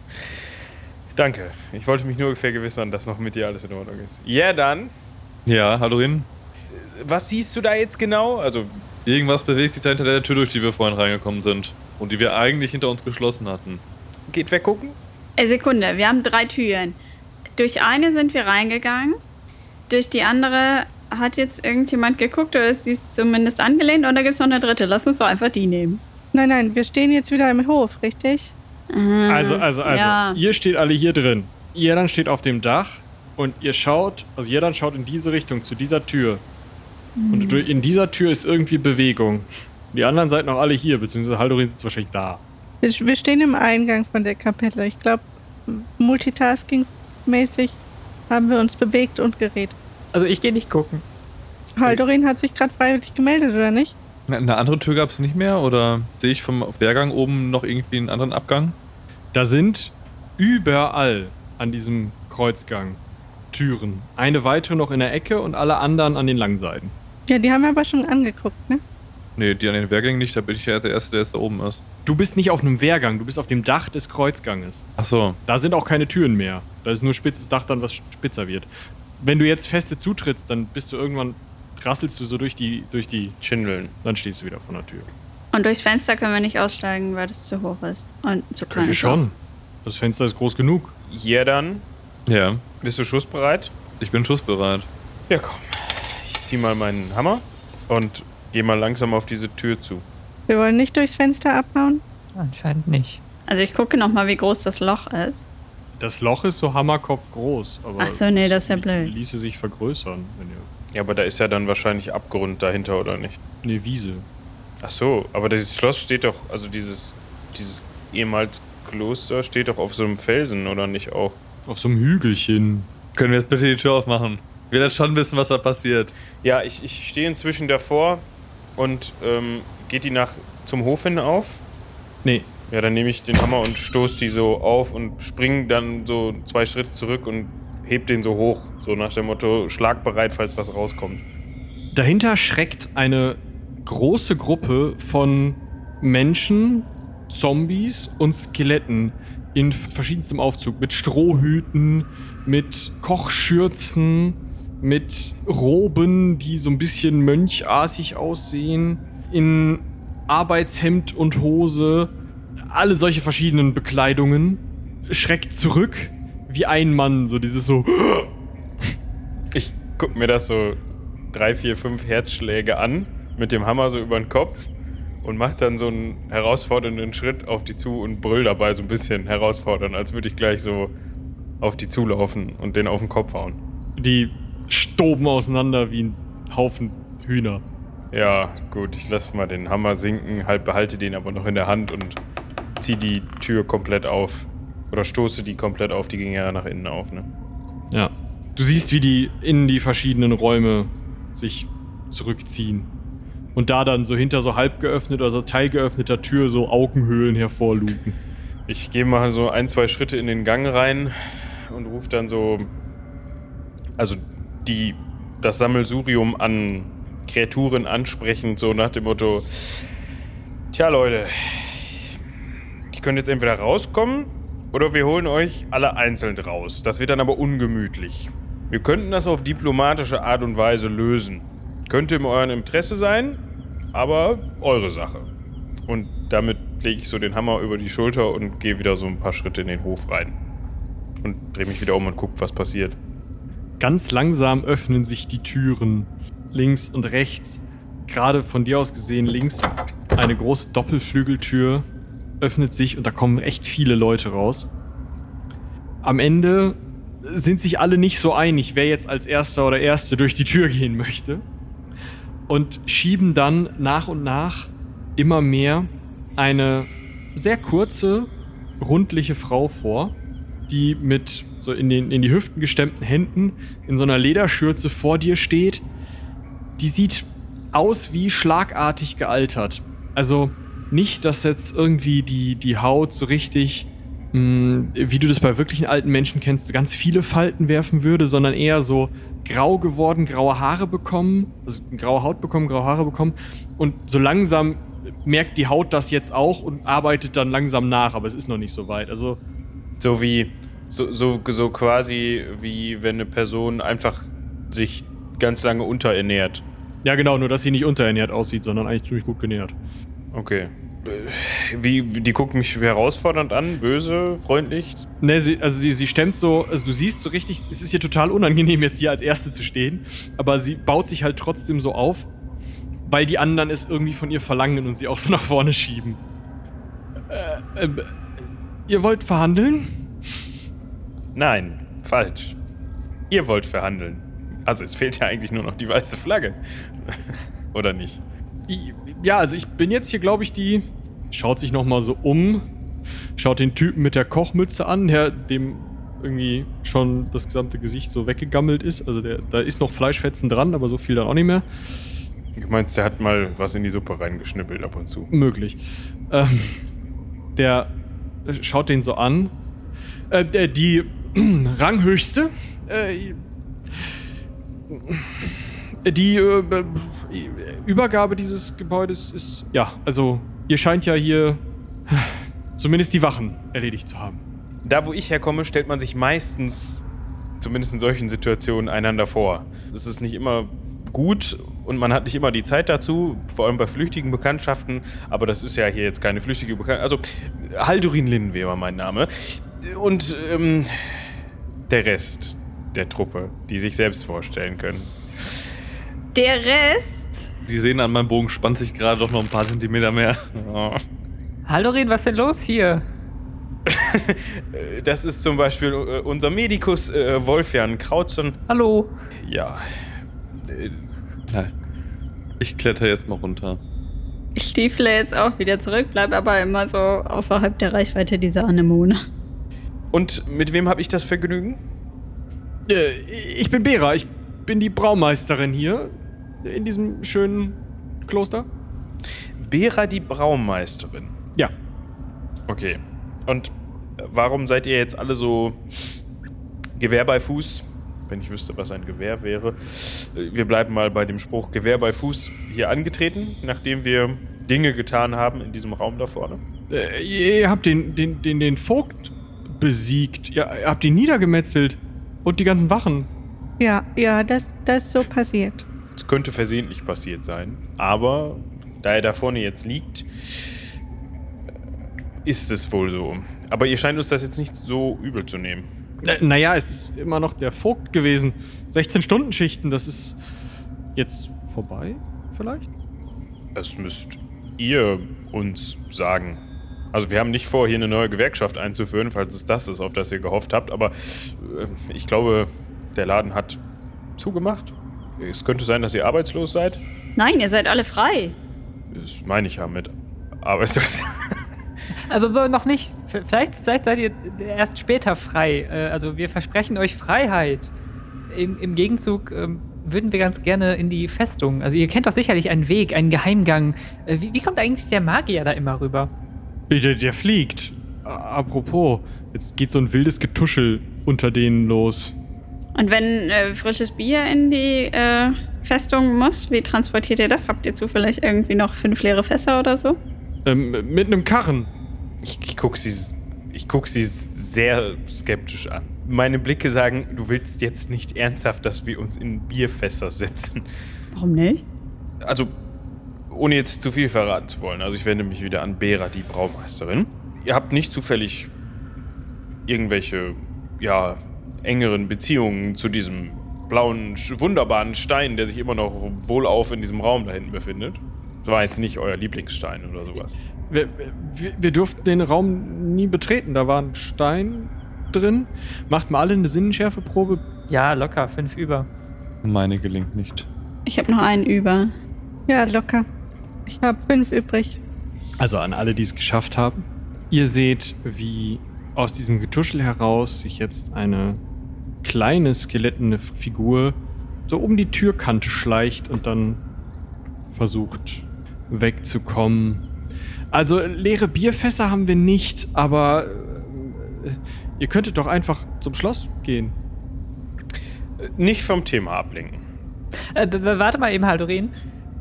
S4: Danke. Ich wollte mich nur vergewissern, dass noch mit dir alles in Ordnung ist. Ja, dann.
S5: Ja, Hallorin.
S4: Was siehst du da jetzt genau? Also,
S5: Irgendwas bewegt sich da hinter der Tür, durch die wir vorhin reingekommen sind. Und die wir eigentlich hinter uns geschlossen hatten.
S4: geht wer gucken?
S2: Äh, Sekunde, wir haben drei Türen. Durch eine sind wir reingegangen. Durch die andere hat jetzt irgendjemand geguckt oder ist dies zumindest angelehnt und da gibt es noch eine dritte. Lass uns doch einfach die nehmen.
S6: Nein, nein, wir stehen jetzt wieder im Hof, richtig?
S7: Also, also, also.
S2: Ja.
S7: Ihr steht alle hier drin. Ihr dann steht auf dem Dach und ihr schaut, also jeder schaut in diese Richtung, zu dieser Tür. Und durch- in dieser Tür ist irgendwie Bewegung. Die anderen seid noch alle hier, beziehungsweise Haldorin sitzt wahrscheinlich da.
S6: Wir, wir stehen im Eingang von der Kapelle. Ich glaube, Multitasking-mäßig haben wir uns bewegt und geredet.
S3: Also ich gehe nicht gucken.
S6: Haldorin hat sich gerade freiwillig gemeldet, oder nicht?
S5: Na, Eine andere Tür gab es nicht mehr? Oder sehe ich vom Wehrgang oben noch irgendwie einen anderen Abgang?
S7: Da sind überall an diesem Kreuzgang Türen. Eine weitere noch in der Ecke und alle anderen an den langen Seiten.
S6: Ja, die haben wir aber schon angeguckt, ne?
S5: Nee, die an den Wehrgängen nicht, da bin ich ja der Erste, der jetzt da oben ist.
S7: Du bist nicht auf einem Wehrgang, du bist auf dem Dach des Kreuzganges.
S5: Ach so.
S7: Da sind auch keine Türen mehr. Da ist nur spitzes Dach dann, was spitzer wird. Wenn du jetzt feste zutrittst, dann bist du irgendwann, rasselst du so durch die, durch die,
S4: Schindeln.
S7: dann stehst du wieder vor der Tür.
S2: Und durchs Fenster können wir nicht aussteigen, weil das zu hoch ist. Und zu klein
S7: Könnt ihr
S2: ist.
S7: schon. Das Fenster ist groß genug.
S4: Ja, dann.
S5: Ja,
S4: Bist du schussbereit?
S5: ich bin schussbereit.
S4: Ja, komm. Ich zieh mal meinen Hammer und geh mal langsam auf diese Tür zu.
S6: Wir wollen nicht durchs Fenster abhauen.
S3: Anscheinend nicht.
S2: Also ich gucke noch mal, wie groß das Loch ist.
S7: Das Loch ist so hammerkopf groß. Aber
S2: Ach so, nee, das ist ja blöd.
S7: Ließe sich vergrößern, wenn ihr.
S4: Ja, aber da ist ja dann wahrscheinlich Abgrund dahinter, oder nicht?
S7: Ne, Wiese.
S4: Ach so, aber dieses Schloss steht doch, also dieses, dieses ehemals Kloster steht doch auf so einem Felsen, oder nicht auch?
S7: Auf so einem Hügelchen.
S5: Können wir jetzt bitte die Tür aufmachen? Ich will jetzt schon wissen, was da passiert.
S4: Ja, ich, ich stehe inzwischen davor und ähm, geht die nach zum Hof hin auf?
S7: Nee,
S4: Ja, dann nehme ich den Hammer und stoß die so auf und spring dann so zwei Schritte zurück und heb den so hoch. So nach dem Motto, schlagbereit, falls was rauskommt.
S7: Dahinter schreckt eine große Gruppe von Menschen, Zombies und Skeletten in verschiedenstem Aufzug. Mit Strohhüten, mit Kochschürzen, mit Roben, die so ein bisschen mönchartig aussehen, in Arbeitshemd und Hose, alle solche verschiedenen Bekleidungen, schreckt zurück wie ein Mann, so dieses so.
S4: Ich guck mir das so drei, vier, fünf Herzschläge an, mit dem Hammer so über den Kopf und mach dann so einen herausfordernden Schritt auf die zu und brüll dabei so ein bisschen herausfordern, als würde ich gleich so auf die zulaufen und den auf den Kopf hauen.
S7: Die stoben auseinander wie ein Haufen Hühner.
S4: Ja, gut, ich lasse mal den Hammer sinken, halt behalte den aber noch in der Hand und zieh die Tür komplett auf. Oder stoße die komplett auf, die ging ja nach innen auf, ne?
S7: Ja. Du siehst, wie die in die verschiedenen Räume sich zurückziehen. Und da dann so hinter so halb geöffnet oder so teilgeöffneter Tür so Augenhöhlen hervorlugen.
S4: Ich gehe mal so ein, zwei Schritte in den Gang rein und rufe dann so. Also die. das Sammelsurium an Kreaturen ansprechend, so nach dem Motto. Tja, Leute. Ich könnte jetzt entweder rauskommen oder wir holen euch alle einzeln raus. Das wird dann aber ungemütlich. Wir könnten das auf diplomatische Art und Weise lösen. Könnte in eurem Interesse sein, aber eure Sache. Und damit lege ich so den Hammer über die Schulter und gehe wieder so ein paar Schritte in den Hof rein. Und drehe mich wieder um und gucke, was passiert.
S7: Ganz langsam öffnen sich die Türen links und rechts. Gerade von dir aus gesehen links eine große Doppelflügeltür öffnet sich und da kommen echt viele Leute raus. Am Ende sind sich alle nicht so einig, wer jetzt als erster oder erste durch die Tür gehen möchte. Und schieben dann nach und nach immer mehr eine sehr kurze, rundliche Frau vor, die mit so in, den, in die Hüften gestemmten Händen in so einer Lederschürze vor dir steht. Die sieht aus wie schlagartig gealtert. Also nicht, dass jetzt irgendwie die, die Haut so richtig, mh, wie du das bei wirklichen alten Menschen kennst, ganz viele Falten werfen würde, sondern eher so grau geworden, graue Haare bekommen, also graue Haut bekommen, graue Haare bekommen und so langsam merkt die Haut das jetzt auch und arbeitet dann langsam nach, aber es ist noch nicht so weit. Also
S4: So wie. So, so, so quasi wie wenn eine Person einfach sich ganz lange unterernährt.
S7: ja genau, nur dass sie nicht unterernährt aussieht, sondern eigentlich ziemlich gut genährt.
S4: Okay. Wie, wie- die guckt mich herausfordernd an, böse, freundlich.
S7: Ne, sie, also sie, sie stemmt so, also du siehst so richtig, es ist ihr total unangenehm, jetzt hier als Erste zu stehen, aber sie baut sich halt trotzdem so auf, weil die anderen es irgendwie von ihr verlangen und sie auch so nach vorne schieben. Äh, äh, ihr wollt verhandeln?
S4: Nein, falsch. Ihr wollt verhandeln. Also es fehlt ja eigentlich nur noch die weiße Flagge. Oder nicht?
S7: I- Ja, also ich bin jetzt hier, glaube ich, die. Schaut sich nochmal so um. Schaut den Typen mit der Kochmütze an, der dem irgendwie schon das gesamte Gesicht so weggegammelt ist. Also der, da ist noch Fleischfetzen dran, aber so viel dann auch nicht mehr.
S4: Du meinst, der hat mal was in die Suppe reingeschnippelt ab und zu.
S7: Möglich. Ähm, der schaut den so an. Äh, der, die Ranghöchste. Äh, die äh, Übergabe dieses Gebäudes ist. Ja, also ihr scheint ja hier zumindest die Wachen erledigt zu haben.
S4: Da, wo ich herkomme, stellt man sich meistens, zumindest in solchen Situationen, einander vor. Das ist nicht immer gut und man hat nicht immer die Zeit dazu, vor allem bei flüchtigen Bekanntschaften. Aber das ist ja hier jetzt keine flüchtige Bekanntschaft. Also, Haldurin Linnweber, mein Name. Und ähm, der Rest der Truppe, die sich selbst vorstellen können.
S2: Der Rest.
S5: Die sehen an meinem Bogen spannt sich gerade doch noch ein paar Zentimeter mehr.
S4: Oh.
S3: Haldorin, was denn los hier?
S4: Das ist zum Beispiel äh, unser Medikus äh, Wolfjan Krautzen.
S3: Hallo.
S4: Ja.
S5: Ja. Ich kletter jetzt mal runter.
S2: Ich stiefle jetzt auch wieder zurück, bleib aber immer so außerhalb der Reichweite dieser Anemone.
S4: Und mit wem habe ich das Vergnügen?
S7: Äh, ich bin Bera, ich bin die Braumeisterin hier in diesem schönen Kloster.
S4: Bera die Braumeisterin.
S7: Ja.
S4: Okay. Und warum seid ihr jetzt alle so Gewehr bei Fuß? Wenn ich wüsste, was ein Gewehr wäre. Wir bleiben mal bei dem Spruch Gewehr bei Fuß hier angetreten, nachdem wir Dinge getan haben in diesem Raum da vorne.
S7: Äh, ihr habt den, den, den, den Vogt besiegt. Ihr, ihr habt ihn niedergemetzelt. Und die ganzen Wachen.
S6: Ja, ja, das, das ist so passiert.
S4: Es könnte versehentlich passiert sein, aber da er da vorne jetzt liegt, ist es wohl so. Aber ihr scheint uns das jetzt nicht so übel zu nehmen.
S7: Naja, es ist immer noch der Vogt gewesen. 16-Stunden-Schichten, das ist jetzt vorbei, vielleicht?
S4: Das müsst ihr uns sagen. Also wir haben nicht vor, hier eine neue Gewerkschaft einzuführen, falls es das ist, auf das ihr gehofft habt, aber äh, ich glaube, der Laden hat zugemacht. Es könnte sein, dass ihr arbeitslos seid.
S2: Nein, ihr seid alle frei.
S4: Das meine ich ja mit arbeitslos.
S3: Aber, noch nicht. Vielleicht, vielleicht seid ihr erst später frei. Äh, Also wir versprechen euch Freiheit. Im, im Gegenzug ähm, würden wir ganz gerne in die Festung. Also ihr kennt doch sicherlich einen Weg, einen Geheimgang. Äh, Wie, wie kommt eigentlich der Magier da immer rüber?
S7: Der, der fliegt. Apropos, jetzt geht so ein wildes Getuschel unter denen los.
S2: Und wenn äh, frisches Bier in die äh, Festung muss, wie transportiert ihr das? Habt ihr zufällig irgendwie noch fünf leere Fässer oder so?
S7: Ähm, mit einem Karren.
S4: Ich, ich gucke sie, ich guck sie sehr skeptisch an. Meine Blicke sagen, du willst jetzt nicht ernsthaft, dass wir uns in Bierfässer setzen.
S2: Warum nicht?
S4: Also, ohne jetzt zu viel verraten zu wollen. Also, ich wende mich wieder an Bera, die Braumeisterin. Ihr habt nicht zufällig irgendwelche, ja, engeren Beziehungen zu diesem blauen, wunderbaren Stein, der sich immer noch wohlauf in diesem Raum da hinten befindet. Das war jetzt nicht euer Lieblingsstein oder sowas.
S7: Wir, wir, wir durften den Raum nie betreten. Da war ein Stein drin. Macht mal alle eine Sinnenschärfeprobe.
S3: Ja, locker, fünf über.
S5: Meine gelingt nicht.
S2: Ich habe noch einen über.
S6: Ja, locker. Ich habe fünf übrig.
S7: Also an alle, die es geschafft haben. Ihr seht, wie aus diesem Getuschel heraus sich jetzt eine kleine skelettene Figur so um die Türkante schleicht und dann versucht wegzukommen. Also leere Bierfässer haben wir nicht, aber äh, ihr könntet doch einfach zum Schloss gehen.
S4: Äh, Nicht vom Thema ablenken.
S3: Äh, warte mal eben, Haldorin.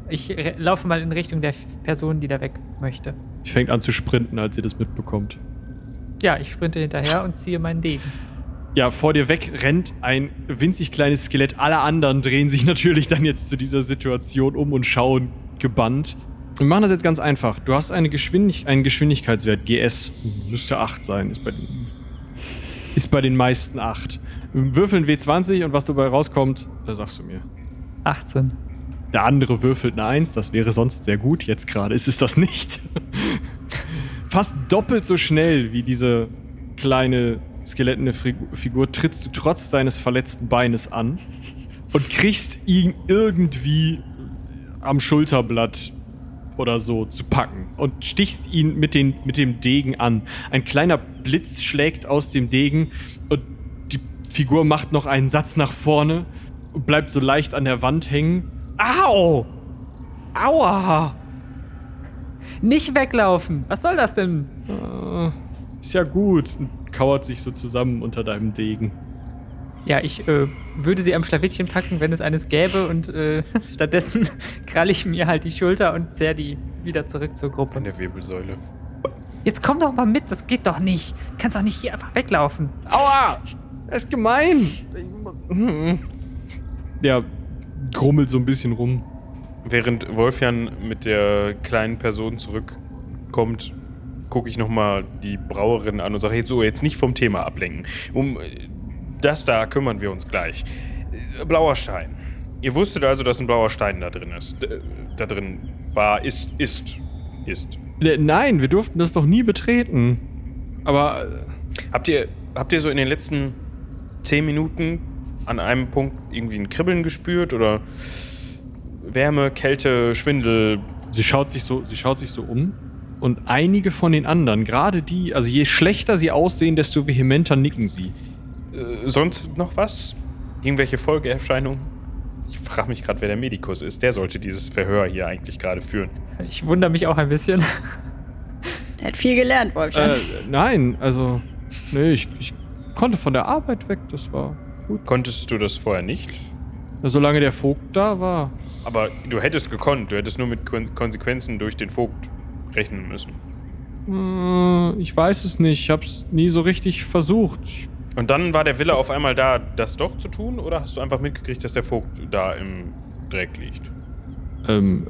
S3: Ich laufe mal in Richtung der Person, die da weg möchte.
S7: Ich fängt an zu sprinten, als ihr das mitbekommt.
S3: Ja, ich sprinte hinterher und ziehe meinen Degen.
S7: Ja, vor dir weg rennt ein winzig kleines Skelett. Alle anderen drehen sich natürlich dann jetzt zu dieser Situation um und schauen gebannt. Wir machen das jetzt ganz einfach. Du hast eine Geschwindig einen Geschwindigkeitswert, GS. Müsste 8 sein. Ist bei, den- ist bei den meisten 8. Würfeln W20 und was dabei rauskommt, da sagst du mir.
S3: 18.
S7: Der andere würfelt eine 1, das wäre sonst sehr gut. Jetzt gerade ist es das nicht. Fast doppelt so schnell wie diese kleine skelettene Figu- Figur trittst du trotz deines verletzten Beines an und kriegst ihn irgendwie am Schulterblatt oder so zu packen und stichst ihn mit, den, mit dem Degen an. Ein kleiner Blitz schlägt aus dem Degen und die Figur macht noch einen Satz nach vorne und bleibt so leicht an der Wand hängen. Au! Aua!
S3: Nicht weglaufen! Was soll das denn?
S7: Äh, ist ja gut. Und kauert sich so zusammen unter deinem Degen.
S3: Ja, ich äh, würde sie am Schlawittchen packen, wenn es eines gäbe und äh, stattdessen kralle ich mir halt die Schulter und zerr die wieder zurück zur
S4: An
S3: Gruppe.
S4: der Wirbelsäule.
S3: Jetzt komm doch mal mit, das geht doch nicht. Kannst doch nicht hier einfach weglaufen.
S7: Aua! Das ist gemein! Der grummelt so ein bisschen rum.
S4: Während Wolfjan mit der kleinen Person zurückkommt, gucke ich nochmal die Brauerin an und sage, so, jetzt nicht vom Thema ablenken. Um äh, das da kümmern wir uns gleich. Äh, Blauer Stein. Ihr wusstet also, dass ein blauer Stein da drin ist. Da drin war, ist, ist, ist.
S7: Äh, Nein, wir durften das doch nie betreten. Aber
S4: Habt ihr, habt ihr so in den letzten zehn Minuten an einem Punkt irgendwie ein Kribbeln gespürt oder Wärme, Kälte, Schwindel?
S7: sie schaut sich so, sie schaut sich so um. Und einige von den anderen, gerade die, also je schlechter sie aussehen, desto vehementer nicken sie.
S4: Äh, sonst noch was? Irgendwelche Folgeerscheinungen? Ich frage mich gerade, wer der Medikus ist. Der sollte dieses Verhör hier eigentlich gerade führen.
S3: Ich wundere mich auch ein bisschen.
S2: Der hat viel gelernt, Wolfgang.
S7: Äh, nein, also, nee, ich, ich konnte von der Arbeit weg, das war gut.
S4: Konntest du das vorher nicht?
S7: Solange der Vogt da war.
S4: Aber du hättest gekonnt. Du hättest nur mit Kon Konsequenzen durch den Vogt rechnen müssen.
S7: Äh, ich weiß es nicht. Ich hab's nie so richtig versucht.
S4: Und dann war der Wille auf einmal da, das doch zu tun? Oder hast du einfach mitgekriegt, dass der Vogt da im Dreck liegt?
S7: Ähm,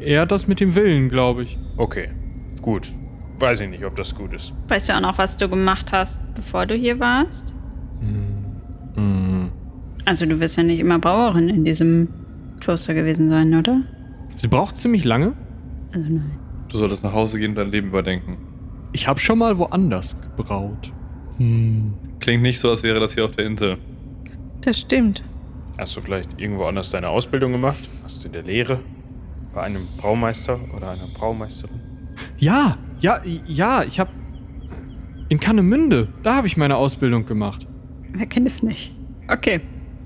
S7: eher das mit dem Willen, glaube ich.
S4: Okay, gut. Weiß ich nicht, ob das gut ist.
S2: Weißt du auch noch, was du gemacht hast, bevor du hier warst?
S7: Hm.
S2: Also du wirst ja nicht immer Brauerin in diesem Kloster gewesen sein, oder?
S7: Sie braucht ziemlich lange.
S2: Also nein.
S5: Du solltest nach Hause gehen und dein Leben überdenken.
S7: Ich habe schon mal woanders gebraut. Hm.
S5: Klingt nicht so, als wäre das hier auf der Insel.
S6: Das stimmt.
S4: Hast du vielleicht irgendwo anders deine Ausbildung gemacht? Hast du in der Lehre? Bei einem Braumeister oder einer Braumeisterin?
S7: Ja, ja, ja, ich habe in Kannemünde, da habe ich meine Ausbildung gemacht.
S2: Wer kennt es nicht? Okay.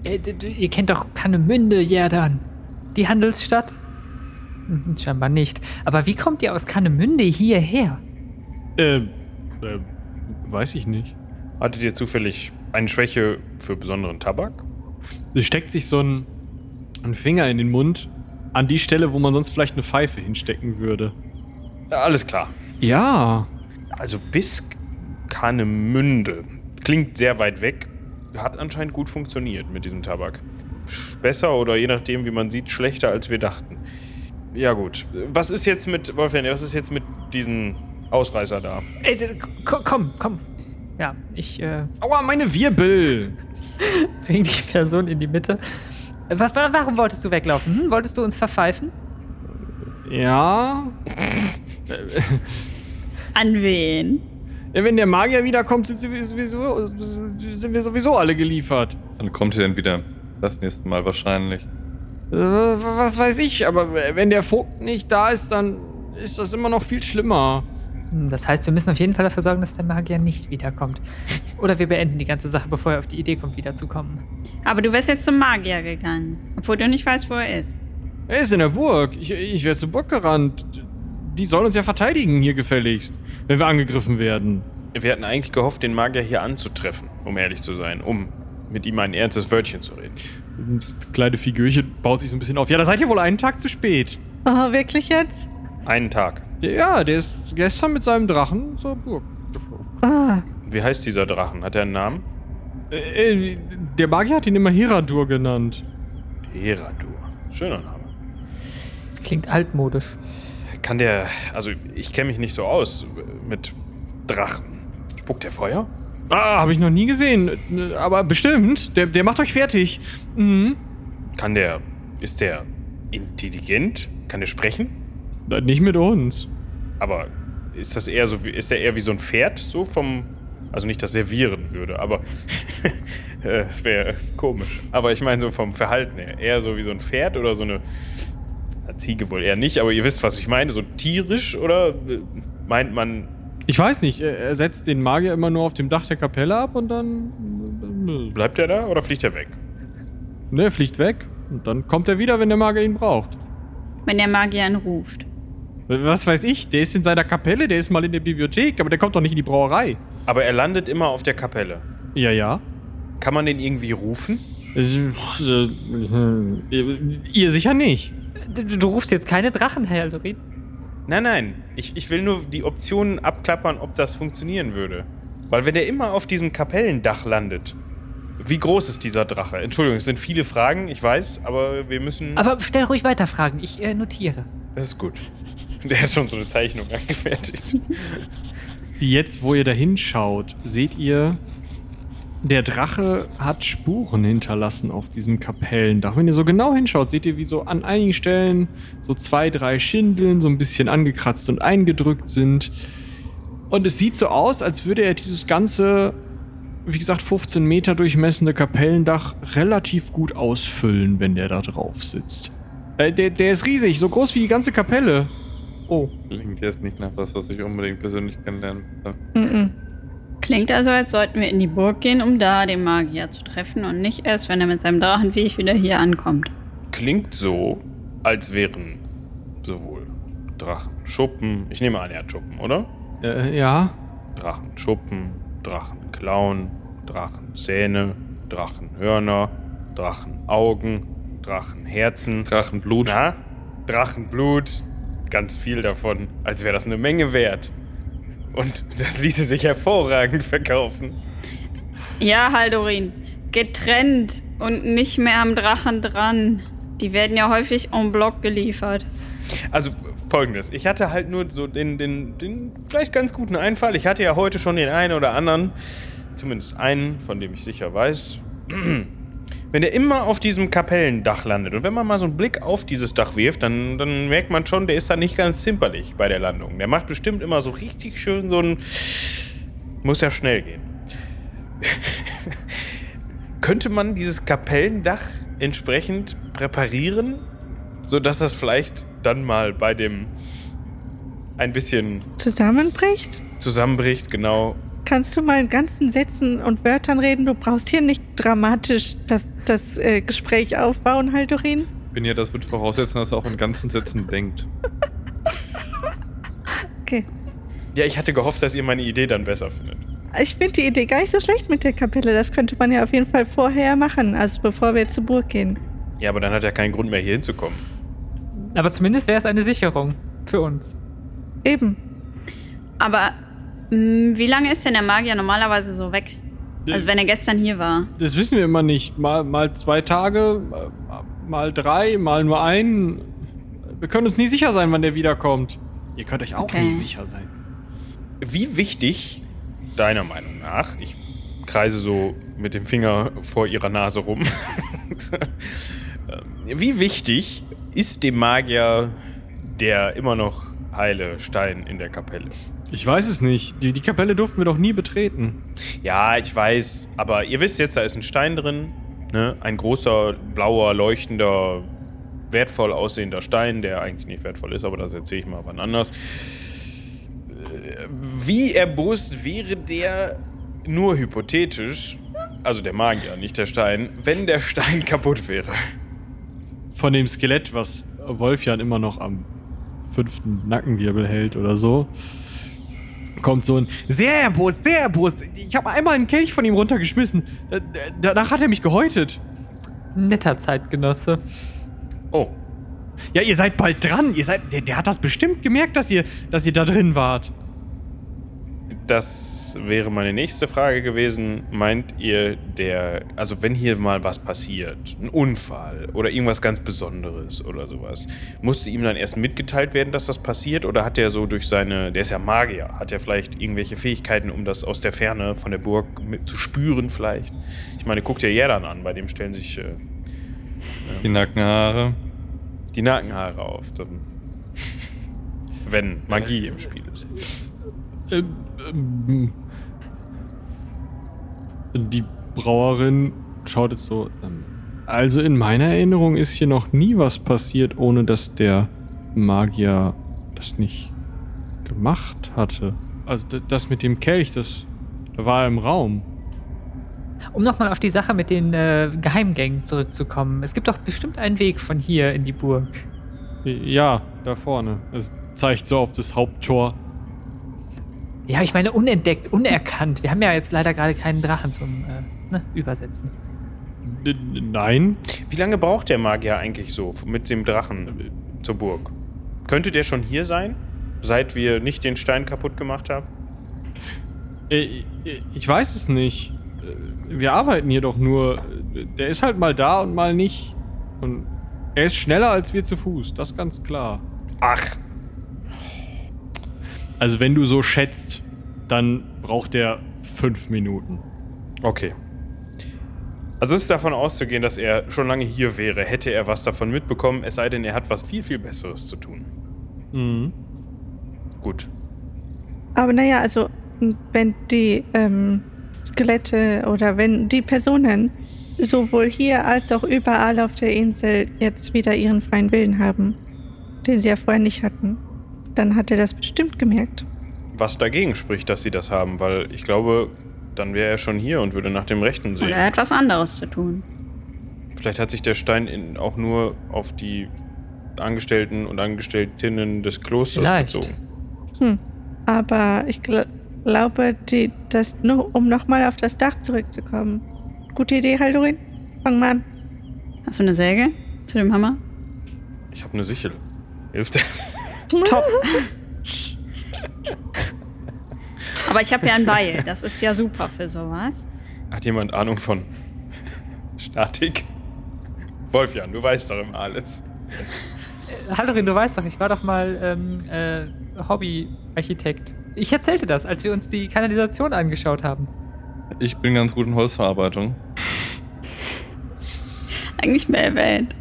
S3: Äh, d- d- Ihr kennt doch Kannemünde, ja dann. Die Handelsstadt? Hm, Scheinbar nicht. Aber wie kommt ihr aus Kannemünde hierher?
S7: Äh, äh weiß ich nicht.
S4: Hattet ihr zufällig eine Schwäche für besonderen Tabak?
S7: Sie steckt sich so ein, einen Finger in den Mund an die Stelle, wo man sonst vielleicht eine Pfeife hinstecken würde.
S4: Ja, alles klar.
S7: Ja,
S4: Also bis Kahnemünde. Klingt sehr weit weg. Hat anscheinend gut funktioniert mit diesem Tabak. Besser oder je nachdem, wie man sieht, schlechter als wir dachten. Ja gut. Was ist jetzt mit, Wolfgang, was ist jetzt mit diesem Ausreißer da?
S3: Ey, komm, komm. Ja, ich äh,
S7: aua, meine Wirbel.
S3: bring die Person in die Mitte. Äh, Was, wa- warum wolltest du weglaufen? Hm? Wolltest du uns verpfeifen?
S7: Ja,
S2: An wen?
S7: Ja, wenn der Magier wiederkommt, sind, sie sowieso, sind wir sowieso alle geliefert.
S5: Wann kommt ihr denn wieder? Das nächste Mal wahrscheinlich.
S7: Was weiß ich, aber wenn der Vogt nicht da ist, dann ist das immer noch viel schlimmer.
S3: Hm, Das heißt, wir müssen auf jeden Fall dafür sorgen, dass der Magier nicht wiederkommt. Oder wir beenden die ganze Sache, bevor er auf die Idee kommt, wiederzukommen.
S2: Aber du wärst jetzt zum Magier gegangen, obwohl du nicht weißt, wo er ist.
S7: Er ist in der Burg. Ich, ich wäre zur Burg gerannt. Die sollen uns ja verteidigen hier gefälligst, wenn wir angegriffen werden.
S4: Wir hatten eigentlich gehofft, den Magier hier anzutreffen, um ehrlich zu sein, um mit ihm ein ernstes Wörtchen zu reden.
S7: Das kleine Figürchen baut sich so ein bisschen auf. Ja, da seid ihr wohl einen Tag zu spät.
S6: Oh, wirklich jetzt?
S4: Einen Tag.
S7: Ja, der ist gestern mit seinem Drachen zur Burg geflogen.
S6: Ah,
S4: Wie heißt dieser Drachen? Hat er einen Namen?
S7: Äh, äh, der Magier hat ihn immer Heradur genannt.
S4: Heradur. Schöner Name.
S3: Klingt altmodisch.
S4: Kann der. Also, ich kenne mich nicht so aus mit Drachen. Spuckt der Feuer?
S7: Ah, habe ich noch nie gesehen. Äh, Aber bestimmt. Der, der macht euch fertig. Mhm.
S4: Kann der. Ist der intelligent? Kann der sprechen?
S7: Na, Nicht mit uns.
S4: Aber ist das eher so wie. Ist der eher wie so ein Pferd? So vom. Also nicht das servieren würde, aber. Es wäre komisch. Aber ich meine so vom Verhalten her. Eher so wie so ein Pferd oder so eine. Ziege wohl eher nicht, aber ihr wisst, was ich meine. So tierisch oder äh, meint man.
S7: Ich weiß nicht. Er er setzt den Magier immer nur auf dem Dach der Kapelle ab und dann.
S4: Bleibt er da oder fliegt er weg?
S7: Ne, fliegt weg. Und dann kommt er wieder, wenn der Magier ihn braucht.
S2: Wenn der Magier ihn ruft.
S7: Was weiß ich? Der ist in seiner Kapelle, der ist mal in der Bibliothek, aber der kommt doch nicht in die Brauerei.
S4: Aber er landet immer auf der Kapelle.
S7: Ja, ja.
S4: Kann man den irgendwie rufen?
S7: Äh, Ihr sicher nicht.
S3: Du, du rufst jetzt keine Drachen, Herr Aldorin.
S4: Nein, nein. Ich, ich will nur die Optionen abklappern, ob das funktionieren würde. Weil wenn er immer auf diesem Kapellendach landet. Wie groß ist dieser Drache? Entschuldigung, es sind viele Fragen, ich weiß, aber wir müssen.
S3: Aber stell ruhig weiter Fragen. Ich äh, notiere.
S4: das ist gut. Der hat schon so eine Zeichnung angefertigt.
S7: Jetzt, wo ihr da hinschaut, seht ihr, der Drache hat Spuren hinterlassen auf diesem Kapellendach. Wenn ihr so genau hinschaut, seht ihr, wie so an einigen Stellen so zwei, drei Schindeln so ein bisschen angekratzt und eingedrückt sind. Und es sieht so aus, als würde er dieses ganze, wie gesagt, 15 Meter durchmessende Kapellendach relativ gut ausfüllen, wenn der da drauf sitzt. Äh, der, der ist riesig, so groß wie die ganze Kapelle. Oh.
S5: Klingt jetzt nicht nach was, was ich unbedingt persönlich kennenlernen will.
S6: mm, mm.
S2: Klingt also, als sollten wir in die Burg gehen, um da den Magier zu treffen und nicht erst, wenn er mit seinem Drachenviech wieder hier ankommt.
S4: Klingt so, als wären sowohl Drachenschuppen. Ich nehme an, er hat Schuppen, oder?
S7: Äh, ja.
S4: Drachenschuppen, Drachenklauen, Drachenzähne, Drachenhörner, Drachenaugen, Drachenherzen.
S5: Drachenblut.
S4: Na? Drachenblut. ganz viel davon, als wäre das eine Menge wert. Und das ließe sich hervorragend verkaufen.
S2: Ja, Haldorin. Getrennt und nicht mehr am Drachen dran. Die werden ja häufig en bloc geliefert.
S4: Also folgendes, ich hatte halt nur so den, den, den vielleicht ganz guten Einfall. Ich hatte ja heute schon den einen oder anderen, zumindest einen, von dem ich sicher weiß. Wenn er immer auf diesem Kapellendach landet und wenn man mal so einen Blick auf dieses Dach wirft, dann, dann merkt man schon, der ist da nicht ganz zimperlich bei der Landung. Der macht bestimmt immer so richtig schön so ein... Muss ja schnell gehen. Könnte man dieses Kapellendach entsprechend präparieren, sodass das vielleicht dann mal bei dem ein bisschen
S6: Zusammenbricht?
S4: zusammenbricht, genau.
S6: Kannst du mal in ganzen Sätzen und Wörtern reden? Du brauchst hier nicht dramatisch das, das äh, Gespräch aufbauen, Haldorin.
S5: Bin ja, das wird voraussetzen, dass er auch in ganzen Sätzen denkt.
S6: Okay.
S4: Ja, ich hatte gehofft, dass ihr meine Idee dann besser findet.
S6: Ich finde die Idee gar nicht so schlecht mit der Kapelle. Das könnte man ja auf jeden Fall vorher machen, also bevor wir zur Burg gehen.
S4: Ja, aber dann hat er keinen Grund mehr hier hinzukommen.
S3: Aber zumindest wäre es eine Sicherung für uns.
S6: Eben.
S2: Aber wie lange ist denn der Magier normalerweise so weg? Also wenn er gestern hier war.
S7: Das wissen wir immer nicht. Mal, mal zwei Tage, mal drei, mal nur einen. Wir können uns nie sicher sein, wann der wiederkommt. Ihr könnt euch auch
S2: Okay.
S7: nie sicher sein.
S4: Wie wichtig, deiner Meinung nach, ich kreise so mit dem Finger vor ihrer Nase rum, wie wichtig ist dem Magier der immer noch heile Stein in der Kapelle?
S7: Ich weiß es nicht. Die, die Kapelle durften wir doch nie betreten.
S4: Ja, ich weiß, aber ihr wisst jetzt, da ist ein Stein drin, ne? Ein großer, blauer, leuchtender, wertvoll aussehender Stein, der eigentlich nicht wertvoll ist, aber das erzähle ich mal wann anders. Äh, Wie erbost wäre der nur hypothetisch, also der Magier, nicht der Stein, wenn der Stein kaputt wäre?
S7: Von dem Skelett, was Wolfjan immer noch am fünften Nackenwirbel hält oder so, kommt so ein sehr erbost, sehr erbost. Ich habe einmal einen Kelch von ihm runtergeschmissen. Äh, Danach hat er mich gehäutet.
S3: Netter Zeitgenosse.
S4: Oh,
S7: Ja, ihr seid bald dran. Ihr seid, der, der hat das bestimmt gemerkt, dass ihr, dass ihr da drin wart.
S4: Das wäre meine nächste Frage gewesen. Meint ihr, der, also wenn hier mal was passiert, ein Unfall oder irgendwas ganz Besonderes oder sowas, musste ihm dann erst mitgeteilt werden, dass das passiert? Oder hat er so durch seine, der ist ja Magier, hat er vielleicht irgendwelche Fähigkeiten, um das aus der Ferne von der Burg mit zu spüren vielleicht? Ich meine, guckt ja Jerdan an, bei dem stellen sich äh,
S5: Die Nackenhaare.
S4: die Nackenhaare auf. Dann, wenn Magie im Spiel ist.
S7: Ähm, ähm, die Brauerin schaut jetzt so. Ähm, also in meiner Erinnerung ist hier noch nie was passiert, ohne dass der Magier das nicht gemacht hatte. Also das mit dem Kelch, das da war im Raum.
S3: Um nochmal auf die Sache mit den äh, Geheimgängen zurückzukommen. Es gibt doch bestimmt einen Weg von hier in die Burg.
S7: Ja, da vorne. Es zeigt so auf das Haupttor.
S3: Ja, ich meine unentdeckt, unerkannt. Wir haben ja jetzt leider gerade keinen Drachen zum äh, ne, Übersetzen.
S7: Nein,
S4: Wie lange braucht der Magier eigentlich so mit dem Drachen äh, zur Burg? Könnte der schon hier sein, seit wir nicht den Stein kaputt gemacht haben?
S7: Äh, Ich weiß es nicht. Äh, Wir arbeiten hier doch nur. Der ist halt mal da und mal nicht. Und er ist schneller als wir zu Fuß, das ist ganz klar.
S4: Ach,
S7: Also wenn du so schätzt, dann braucht er fünf Minuten.
S4: okay. Also ist davon auszugehen, dass er schon lange hier wäre, hätte er was davon mitbekommen, es sei denn, er hat was viel, viel Besseres zu tun.
S7: Mhm.
S4: Gut.
S6: Aber naja, also wenn die ähm, Skelette oder wenn die Personen sowohl hier als auch überall auf der Insel jetzt wieder ihren freien Willen haben, den sie ja vorher nicht hatten, dann hat er das bestimmt gemerkt.
S4: Was dagegen spricht, dass sie das haben, weil ich glaube, dann wäre er schon hier und würde nach dem Rechten sehen.
S2: Oder er hat was anderes zu tun.
S4: Vielleicht hat sich der Stein in, auch nur auf die Angestellten und Angestelltinnen des Klosters
S3: Vielleicht.
S4: bezogen.
S6: Hm. Aber ich gl glaube, die, das nur, um nochmal auf das Dach zurückzukommen. Gute Idee, Haldorin? Fang mal an.
S2: Hast du eine Säge zu dem Hammer?
S4: Ich habe eine Sichel. Hilft das?
S2: Top. Aber ich habe ja ein Beil. Das ist ja super für sowas.
S4: Hat jemand Ahnung von Statik? Wolfjan, du weißt doch immer alles.
S3: Hallorin, du weißt doch, ich war doch mal ähm, äh, Hobbyarchitekt. Ich erzählte das, als wir uns die Kanalisation angeschaut haben.
S5: Ich bin ganz gut in Holzverarbeitung.
S2: Eigentlich mehr erwähnt.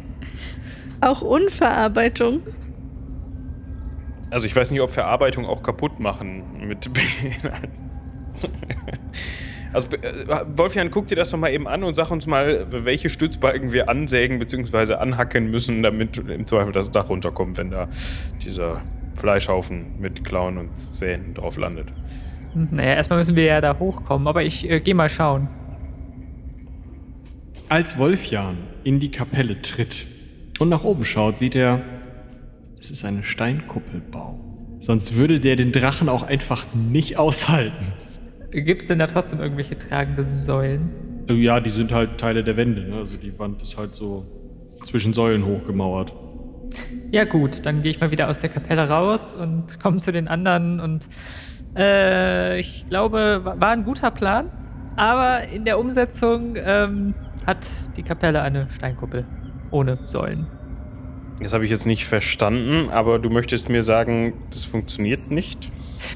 S6: Auch Unverarbeitung.
S4: Also ich weiß nicht, ob Verarbeitung auch kaputt machen mit Also äh, Wolfjan, guck dir das doch mal eben an und sag uns mal, welche Stützbalken wir ansägen bzw. anhacken müssen, damit im Zweifel das Dach runterkommt, wenn da dieser Fleischhaufen mit Klauen und Zähnen drauf landet.
S3: Naja, erstmal müssen wir ja da hochkommen, aber ich äh, gehe mal schauen.
S7: Als Wolfjan in die Kapelle tritt und nach oben schaut, sieht er, es ist eine Steinkuppelbau. Sonst würde der den Drachen auch einfach nicht aushalten.
S3: Gibt es denn da trotzdem irgendwelche tragenden Säulen?
S7: Ja, die sind halt Teile der Wände. Ne? Also die Wand ist halt so zwischen Säulen hochgemauert.
S3: Ja gut, dann gehe ich mal wieder aus der Kapelle raus und komme zu den anderen und äh, ich glaube, wa- war ein guter Plan, aber in der Umsetzung ähm, hat die Kapelle eine Steinkuppel ohne Säulen.
S4: Das habe ich jetzt nicht verstanden, aber du möchtest mir sagen, das funktioniert nicht?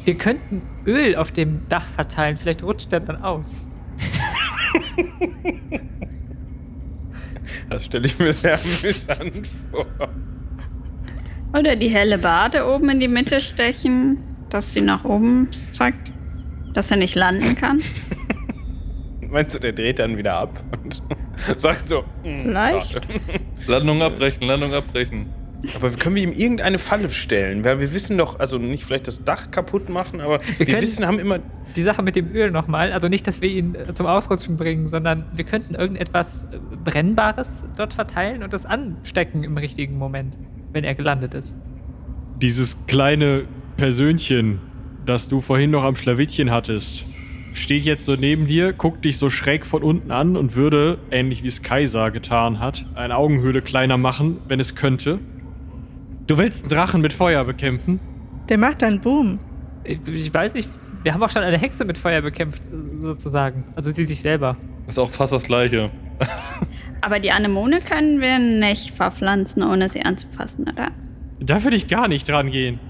S3: Wir könnten Öl auf dem Dach verteilen, vielleicht rutscht er dann aus.
S4: Das stelle ich mir sehr amüsant vor.
S2: Oder die helle Bade oben in die Mitte stechen, dass sie nach oben zeigt. Dass er nicht landen kann.
S4: Meinst du, der dreht dann wieder ab und sagt so, "Hm,
S2: Vielleicht.
S4: schade."
S5: Landung abbrechen, Landung abbrechen.
S4: Aber können wir ihm irgendeine Falle stellen? Weil wir wissen doch, also nicht vielleicht das Dach kaputt machen, aber wir,
S3: können-
S4: wissen, haben immer.
S3: Die Sache mit dem Öl nochmal, also nicht, dass wir ihn äh, zum Ausrutschen bringen, sondern wir könnten irgendetwas äh, Brennbares dort verteilen und das anstecken im richtigen Moment, wenn er gelandet ist.
S7: Dieses kleine Persönchen, das du vorhin noch am Schlawittchen hattest, steht jetzt so neben dir, guckt dich so schräg von unten an und würde, ähnlich wie es Kaiser getan hat, eine Augenhöhle kleiner machen, wenn es könnte. Du willst einen Drachen mit Feuer bekämpfen?
S6: Der macht dann Boom.
S3: Ich, ich weiß nicht, wir haben auch schon eine Hexe mit Feuer bekämpft, sozusagen. Also sie sich selber.
S5: Ist auch fast das gleiche.
S2: Aber die Anemone können wir nicht verpflanzen, ohne sie anzufassen, oder?
S7: Da würde ich gar nicht dran gehen.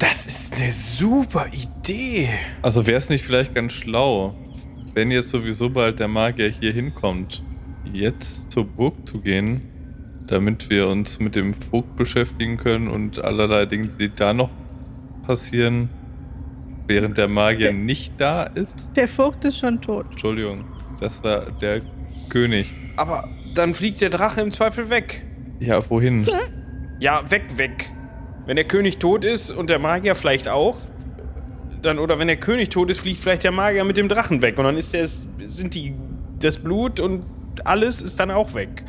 S4: Das ist eine super Idee.
S5: Also wäre es nicht vielleicht ganz schlau, wenn jetzt sowieso bald der Magier hier hinkommt, jetzt zur Burg zu gehen, damit wir uns mit dem Vogt beschäftigen können und allerlei Dinge, die da noch passieren, während der Magier nicht da ist.
S6: Der Vogt ist schon tot.
S5: Entschuldigung, das war der König.
S4: Aber dann fliegt der Drache im Zweifel weg.
S5: Ja, wohin?
S4: Ja, weg, weg. Wenn der König tot ist und der Magier vielleicht auch, dann, oder wenn der König tot ist, fliegt vielleicht der Magier mit dem Drachen weg und dann ist der, sind die, das Blut und alles ist dann auch weg.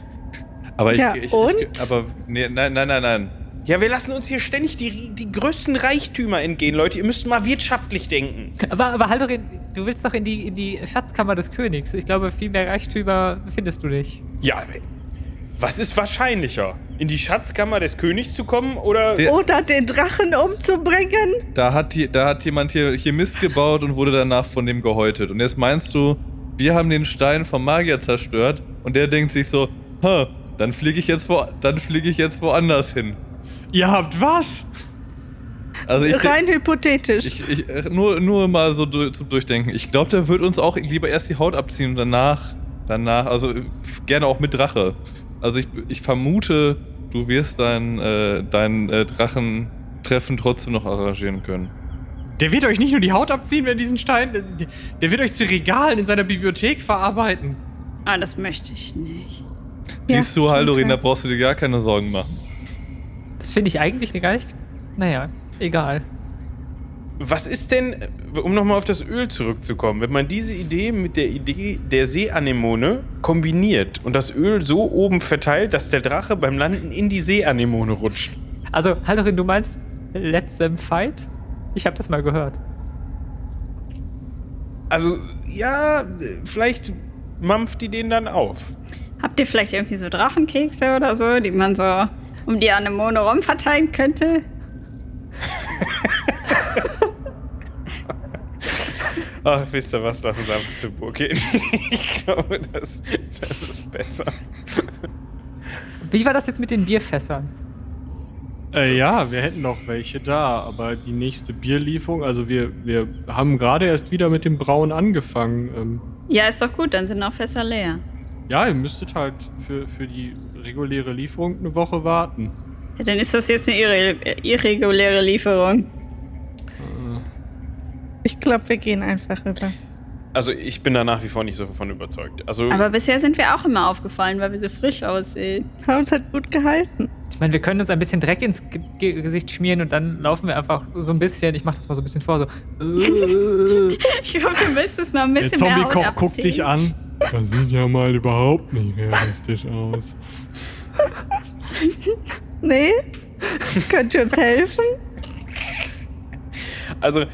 S5: Aber ich,
S6: Ja,
S5: ich,
S6: und?
S5: Ich, aber nee, nein, nein, nein, nein.
S4: Ja, wir lassen uns hier ständig die, die größten Reichtümer entgehen, Leute. Ihr müsst mal wirtschaftlich denken.
S3: Aber, aber Haldorin, du willst doch in die, in die Schatzkammer des Königs. Ich glaube, viel mehr Reichtümer findest du nicht.
S4: Ja, was ist wahrscheinlicher? In die Schatzkammer des Königs zu kommen oder.
S5: Der-
S6: Oder den Drachen umzubringen?
S5: Da hat, die, da hat jemand hier, hier Mist gebaut und wurde danach von dem gehäutet. Und jetzt meinst du, wir haben den Stein vom Magier zerstört und der denkt sich so, Hä, dann fliege ich, jetzt wo, dann flieg ich jetzt woanders hin.
S7: Ihr habt was?
S5: Also ich,
S6: Rein hypothetisch.
S5: ich, ich äh, nur, nur mal so du- zum Durchdenken. Ich glaube, der wird uns auch lieber erst die Haut abziehen und danach, danach, also äh, gerne auch mit Drache. Also ich, ich vermute, du wirst dein, äh, dein äh, Drachentreffen trotzdem noch arrangieren können.
S7: Der wird euch nicht nur die Haut abziehen, wenn diesen Stein. der- wird euch zu Regalen in seiner Bibliothek verarbeiten.
S2: Ah, das möchte ich nicht.
S6: Ja,
S5: Siehst du,
S6: schon
S5: Haldorin, da brauchst du dir gar keine Sorgen machen.
S3: Das finde ich eigentlich gar nicht. Naja, egal.
S4: Was ist denn, um nochmal auf das Öl zurückzukommen, wenn man diese Idee mit der Idee der Seeanemone kombiniert und das Öl so oben verteilt, dass der Drache beim Landen in die Seeanemone rutscht?
S3: Also, Haldorin, du meinst Let them fight? Ich habe das mal gehört.
S4: Also, ja, vielleicht mampft die den dann auf.
S2: Habt ihr vielleicht irgendwie so Drachenkekse oder so, die man so um die Anemone rum verteilen könnte.
S4: Ach, wisst ihr was? Lass uns einfach zur Burg gehen. ich glaube, das, das ist besser.
S3: Wie war das jetzt mit den Bierfässern?
S7: Äh, ja, wir hätten noch welche da, aber die nächste Bierlieferung, also wir, wir haben gerade erst wieder mit dem Brauen angefangen. Ähm,
S2: Ja, ist doch gut, dann sind auch Fässer leer.
S7: ja, ihr müsstet halt für, für die reguläre Lieferung eine Woche warten.
S2: Ja, dann ist das jetzt eine irre irreguläre Lieferung.
S6: Ich glaube, wir gehen einfach rüber.
S4: Also ich bin da nach wie vor nicht so davon überzeugt. Also
S2: Aber bisher sind wir auch immer aufgefallen, weil wir so frisch aussehen.
S6: Haben uns halt gut gehalten.
S3: Ich meine, wir können uns ein bisschen Dreck ins Ge Gesicht schmieren und dann laufen wir einfach so ein bisschen, ich mach das mal so ein bisschen vor, so.
S2: Ich glaube, du müsstest noch ein
S7: Der
S2: bisschen mehr Haut
S7: Zombie-Koch guckt dich an. Das sieht ja mal überhaupt nicht realistisch aus.
S6: Nee? Könnt ihr uns helfen?
S4: Also,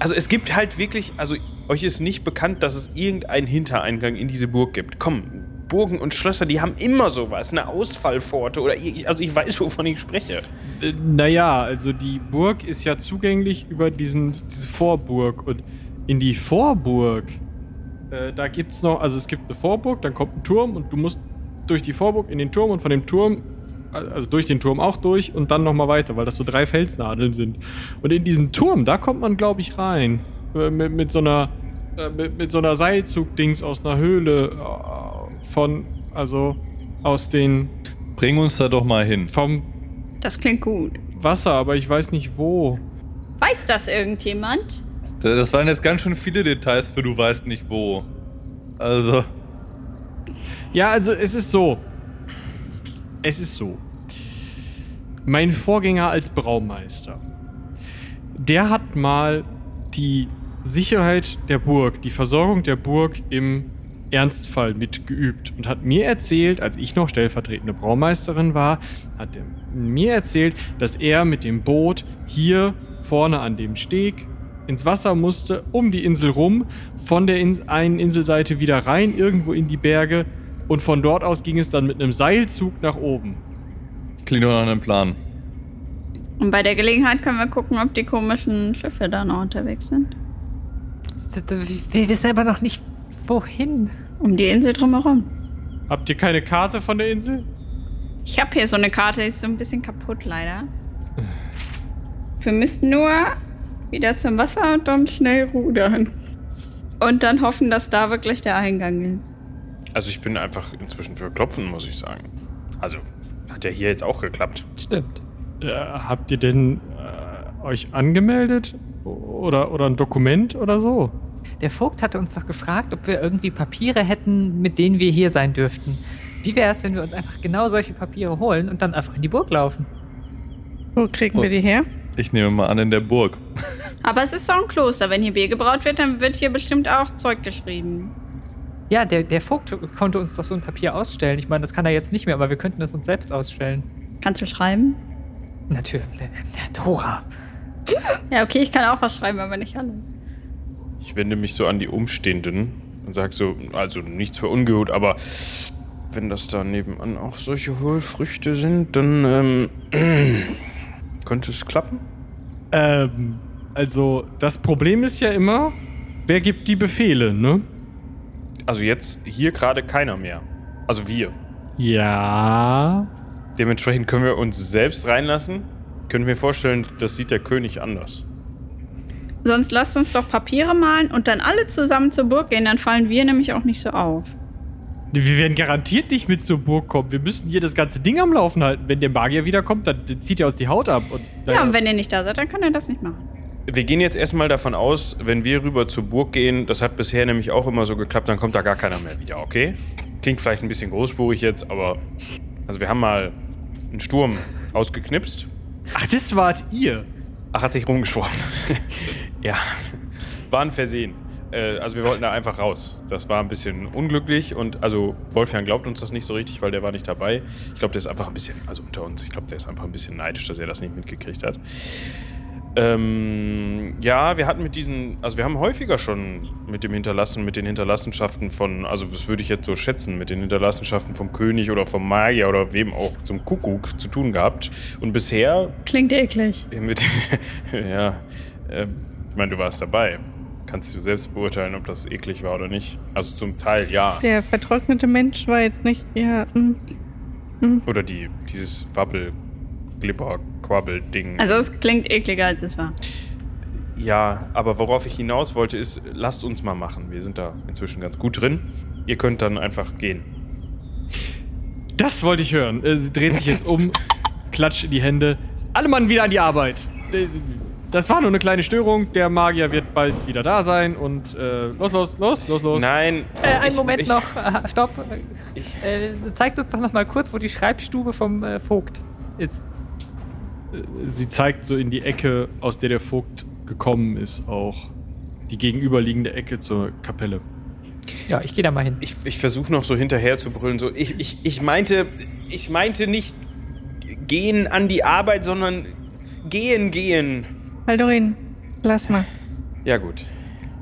S4: also es gibt halt wirklich, also euch ist nicht bekannt, dass es irgendeinen Hintereingang in diese Burg gibt. Komm, Burgen und Schlösser, die haben immer sowas, eine Ausfallpforte oder ich, also ich weiß, wovon ich spreche.
S7: Äh, Naja, also die Burg ist ja zugänglich über diesen, diese Vorburg. Und in die Vorburg, äh, da gibt's noch, also es gibt eine Vorburg, dann kommt ein Turm und du musst durch die Vorburg in den Turm und von dem Turm, also durch den Turm auch durch und dann nochmal weiter, weil das so drei Felsnadeln sind. Und in diesen Turm, da kommt man, glaube ich, rein. Äh, mit, mit so einer, äh, mit, mit so einer Seilzug-Dings aus einer Höhle äh, von, also aus den,
S5: Bring uns da doch mal hin.
S7: vom
S2: Das klingt gut.
S7: Wasser, aber ich weiß nicht wo.
S2: Weiß das irgendjemand?
S5: Das waren jetzt ganz schön viele Details für du weißt nicht wo. Also,
S7: Ja, also es ist so. Es ist so. Mein Vorgänger als Braumeister, der hat mal die Sicherheit der Burg, die Versorgung der Burg im Ernstfall mitgeübt und hat mir erzählt, als ich noch stellvertretende Braumeisterin war, hat er mir erzählt, dass er mit dem Boot hier vorne an dem Steg ins Wasser musste, um die Insel rum, von der Ins einen Inselseite wieder rein, irgendwo in die Berge und von dort aus ging es dann mit einem Seilzug nach oben.
S5: klingt doch nach einem Plan.
S2: Und bei der Gelegenheit können wir gucken, ob die komischen Schiffe da noch unterwegs sind.
S3: Wir wissen aber noch nicht, wohin.
S2: Um die Insel drumherum.
S7: Habt ihr keine Karte von der Insel?
S2: Ich habe hier so eine Karte, die ist so ein bisschen kaputt leider. Wir müssten nur wieder zum Wasser und dann schnell rudern. Und dann hoffen, dass da wirklich der Eingang ist.
S4: Also ich bin einfach inzwischen für Klopfen, muss ich sagen. Also, hat ja hier jetzt auch geklappt.
S3: Stimmt.
S7: Äh, habt ihr denn äh, euch angemeldet? Oder, oder ein Dokument oder so?
S3: Der Vogt hatte uns doch gefragt, ob wir irgendwie Papiere hätten, mit denen wir hier sein dürften. Wie wäre es, wenn wir uns einfach genau solche Papiere holen und dann einfach in die Burg laufen?
S6: Wo kriegen
S5: Oh.
S6: wir die her?
S5: Ich nehme mal an, in der Burg.
S2: Aber es ist doch ein Kloster. Wenn hier Bier gebraut wird, dann wird hier bestimmt auch Zeug geschrieben.
S3: Ja, der, der Vogt konnte uns doch so ein Papier ausstellen. Ich meine, das kann er jetzt nicht mehr, aber wir könnten es uns selbst ausstellen.
S2: Kannst du schreiben?
S3: Natürlich, der, der Tora.
S2: Ja, okay, ich kann auch was schreiben, aber nicht alles.
S4: Ich wende mich so an die Umstehenden und sage so, also nichts für ungut, aber wenn das da nebenan auch solche Hohlfrüchte sind, dann ähm, könnte es klappen.
S7: Ähm, also, das Problem ist ja immer, wer gibt die Befehle, ne?
S4: Also jetzt hier gerade keiner mehr. Also wir.
S7: Ja.
S4: Dementsprechend können wir uns selbst reinlassen. Können mir vorstellen, das sieht der König anders.
S2: Sonst lasst uns doch Papiere malen und dann alle zusammen zur Burg gehen, dann fallen wir nämlich auch nicht so auf.
S7: Wir werden garantiert nicht mit zur Burg kommen. Wir müssen hier das ganze Ding am Laufen halten. Wenn der Magier wiederkommt, dann zieht er uns die Haut ab. Und,
S2: Ja, und wenn ihr nicht da seid, dann könnt ihr das nicht machen.
S4: Wir gehen jetzt erstmal davon aus, wenn wir rüber zur Burg gehen, das hat bisher nämlich auch immer so geklappt, dann kommt da gar keiner mehr wieder, okay? Klingt vielleicht ein bisschen großspurig jetzt, aber also wir haben mal einen Sturm ausgeknipst.
S7: Ach, das wart ihr.
S4: Ach, hat sich rumgesprochen. ja, war ein Versehen. Äh, also wir wollten da einfach raus. Das war ein bisschen unglücklich und also Wolfgang glaubt uns das nicht so richtig, weil der war nicht dabei. Ich glaube, der ist einfach ein bisschen, also unter uns, ich glaube, der ist einfach ein bisschen neidisch, dass er das nicht mitgekriegt hat. Ähm, ja, wir hatten mit diesen, also wir haben häufiger schon mit dem Hinterlassen, mit den Hinterlassenschaften von, also das würde ich jetzt so schätzen, mit den Hinterlassenschaften vom König oder vom Magier oder wem auch zum Kuckuck zu tun gehabt. Und bisher
S2: Klingt eklig.
S4: mit, ja, äh, ich meine, du warst dabei. Kannst du selbst beurteilen, ob das eklig war oder nicht? Also zum Teil ja.
S6: Der vertrocknete Mensch war jetzt nicht. Ja, mm,
S4: Oder die, dieses Wabbel, Glibber, Quabbel-Ding.
S2: Also es klingt ekliger, als es war.
S4: Ja, aber worauf ich hinaus wollte, ist, lasst uns mal machen. Wir sind da inzwischen ganz gut drin. Ihr könnt dann einfach gehen.
S7: Das wollte ich hören. Äh, Sie dreht sich jetzt um, klatscht in die Hände. Alle Mann wieder an die Arbeit. Äh, Das war nur eine kleine Störung. Der Magier wird bald wieder da sein und äh, los, los, los, los, los.
S4: Nein.
S3: Äh, einen
S4: ich-
S3: Moment
S4: ich-
S3: noch. Äh, stopp.
S4: Ich,
S3: Äh, zeigt uns doch noch mal kurz, wo die Schreibstube vom äh, Vogt ist.
S7: Sie zeigt so in die Ecke, aus der der Vogt gekommen ist, auch. Die gegenüberliegende Ecke zur Kapelle.
S3: Ja, ich gehe da mal hin.
S4: ich, ich versuche noch so hinterher zu brüllen. So, ich, ich, ich meinte, ich meinte nicht gehen an die Arbeit, sondern gehen, gehen.
S6: Haldorin, lass mal.
S4: Ja gut.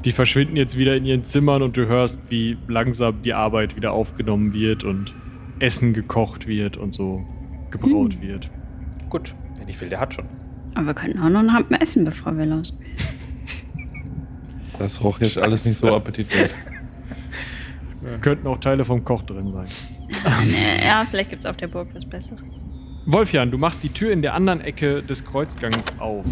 S7: Die verschwinden jetzt wieder in ihren Zimmern und du hörst, wie langsam die Arbeit wieder aufgenommen wird und Essen gekocht wird und so gebraut wird.
S4: Gut. Wenn ich will, der hat schon.
S2: Aber wir könnten auch noch einen Happen essen, bevor wir los.
S5: Das roch jetzt alles nicht so appetitlich.
S7: Könnten auch Teile vom Koch drin sein.
S2: Nee, ja, vielleicht gibt es auf der Burg was Besseres.
S7: Wolfjan, du machst die Tür in der anderen Ecke des Kreuzgangs auf.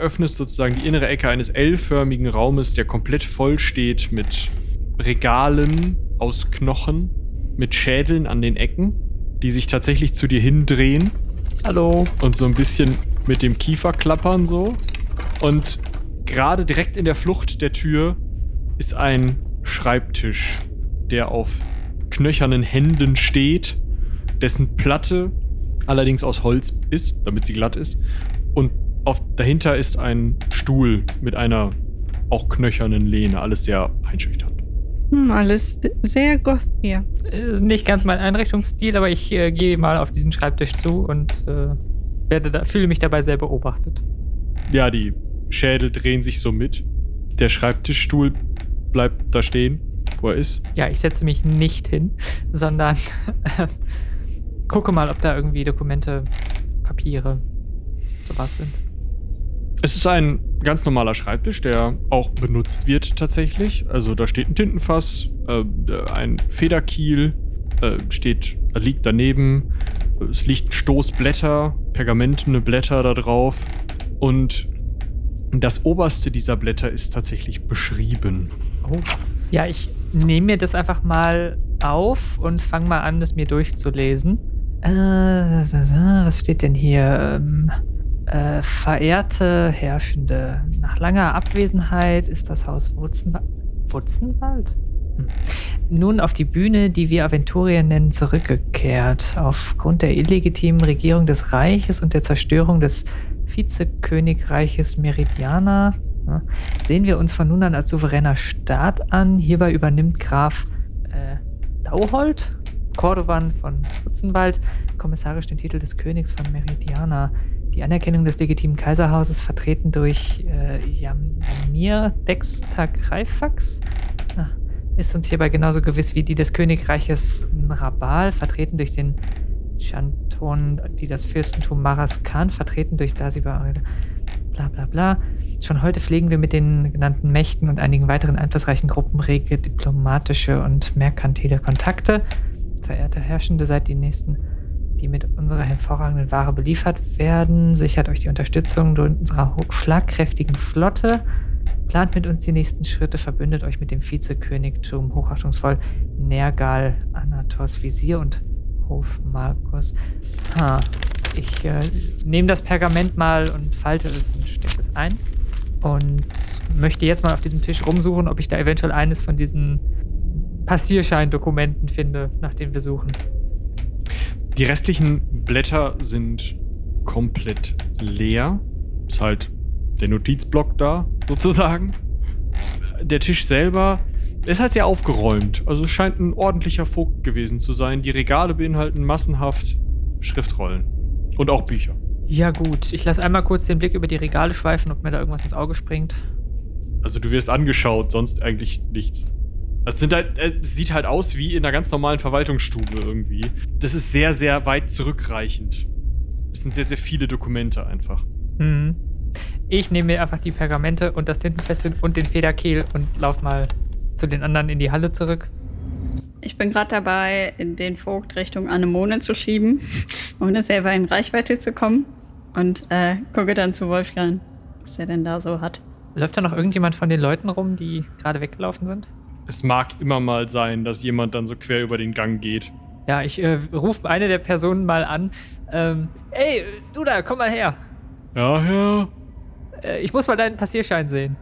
S7: Öffnest sozusagen die innere Ecke eines L-förmigen Raumes, der komplett voll steht mit Regalen aus Knochen, mit Schädeln an den Ecken, die sich tatsächlich zu dir hindrehen
S3: Hallo.
S7: und so ein bisschen mit dem Kiefer klappern so. Und gerade direkt in der Flucht der Tür ist ein Schreibtisch, der auf knöchernen Händen steht, dessen Platte allerdings aus Holz ist, damit sie glatt ist. Und auf, dahinter ist ein Stuhl mit einer auch knöchernen Lehne, alles sehr einschüchternd.
S6: Hm, alles sehr goth hier.
S3: Nicht ganz mein Einrichtungsstil, aber ich äh, gehe mal auf diesen Schreibtisch zu und äh, werde da, fühle mich dabei sehr beobachtet.
S7: Ja, die Schädel drehen sich so mit. Der Schreibtischstuhl bleibt da stehen, wo er ist.
S3: Ja, ich setze mich nicht hin, sondern gucke mal, ob da irgendwie Dokumente, Papiere, sowas sind.
S7: Es ist ein ganz normaler Schreibtisch, der auch benutzt wird tatsächlich. Also da steht ein Tintenfass, äh, ein Federkiel, äh, steht, äh, liegt daneben. Es liegt ein Stoß Blätter, pergamentene Blätter da drauf. Und das oberste dieser Blätter ist tatsächlich beschrieben.
S3: Oh. Ja, ich nehme mir das einfach mal auf und fange mal an, das mir durchzulesen. Äh, was steht denn hier? Ähm, äh, verehrte Herrschende, nach langer Abwesenheit ist das Haus Wutzenwald. Wutzenwald? Hm. Nun auf die Bühne, die wir Aventurien nennen, zurückgekehrt. Aufgrund der illegitimen Regierung des Reiches und der Zerstörung des Vizekönigreiches Meridiana sehen wir uns von nun an als souveräner Staat an. Hierbei übernimmt Graf äh, Dauhold, Cordovan von Schutzenwald, kommissarisch den Titel des Königs von Meridiana. Die Anerkennung des legitimen Kaiserhauses, vertreten durch äh, Jamir Dexter ja, ist uns hierbei genauso gewiss wie die des Königreiches Nrabal, vertreten durch den Chanton, die das Fürstentum Maraskan, vertreten durch Dasiba, bla bla bla. Schon heute pflegen wir mit den genannten Mächten und einigen weiteren einflussreichen Gruppen rege diplomatische und merkantile Kontakte. Verehrte Herrschende, seid die Nächsten, die mit unserer hervorragenden Ware beliefert werden. Sichert euch die Unterstützung unserer schlagkräftigen Flotte. Plant mit uns die nächsten Schritte, verbündet euch mit dem Vizekönigtum hochachtungsvoll Nergal, Anatos, Visier und Hof Markus. Ha, ich äh, nehme das Pergament mal und falte es und stecke es ein. Und möchte jetzt mal auf diesem Tisch rumsuchen, ob ich da eventuell eines von diesen Passierscheindokumenten finde, nach denen wir suchen.
S7: Die restlichen Blätter sind komplett leer. Ist halt der Notizblock da, sozusagen. Der Tisch selber ist halt sehr aufgeräumt. Also es scheint ein ordentlicher Vogt gewesen zu sein. Die Regale beinhalten massenhaft Schriftrollen. Und auch Bücher.
S3: Ja, gut. Ich lasse einmal kurz den Blick über die Regale schweifen, ob mir da irgendwas ins Auge springt.
S7: Also du wirst angeschaut, sonst eigentlich nichts. Es sind halt, es sieht halt aus wie in einer ganz normalen Verwaltungsstube irgendwie. Das ist sehr, sehr weit zurückreichend. Es sind sehr, sehr viele Dokumente einfach.
S3: Mhm. Ich nehme mir einfach die Pergamente und das Tintenfesseln und den Federkehl und lauf mal zu den anderen in die Halle zurück.
S2: Ich bin gerade dabei, in den Vogt Richtung Anemone zu schieben, ohne selber in Reichweite zu kommen. Und äh, gucke dann zu Wolfgang, was der denn da so hat.
S3: Läuft da noch irgendjemand von den Leuten rum, die gerade weggelaufen sind?
S7: Es mag immer mal sein, dass jemand dann so quer über den Gang geht.
S3: Ja, ich äh, rufe eine der Personen mal an. Ähm, ey, du da, komm mal her.
S7: Ja, ja.
S3: Äh, ich muss mal deinen Passierschein sehen.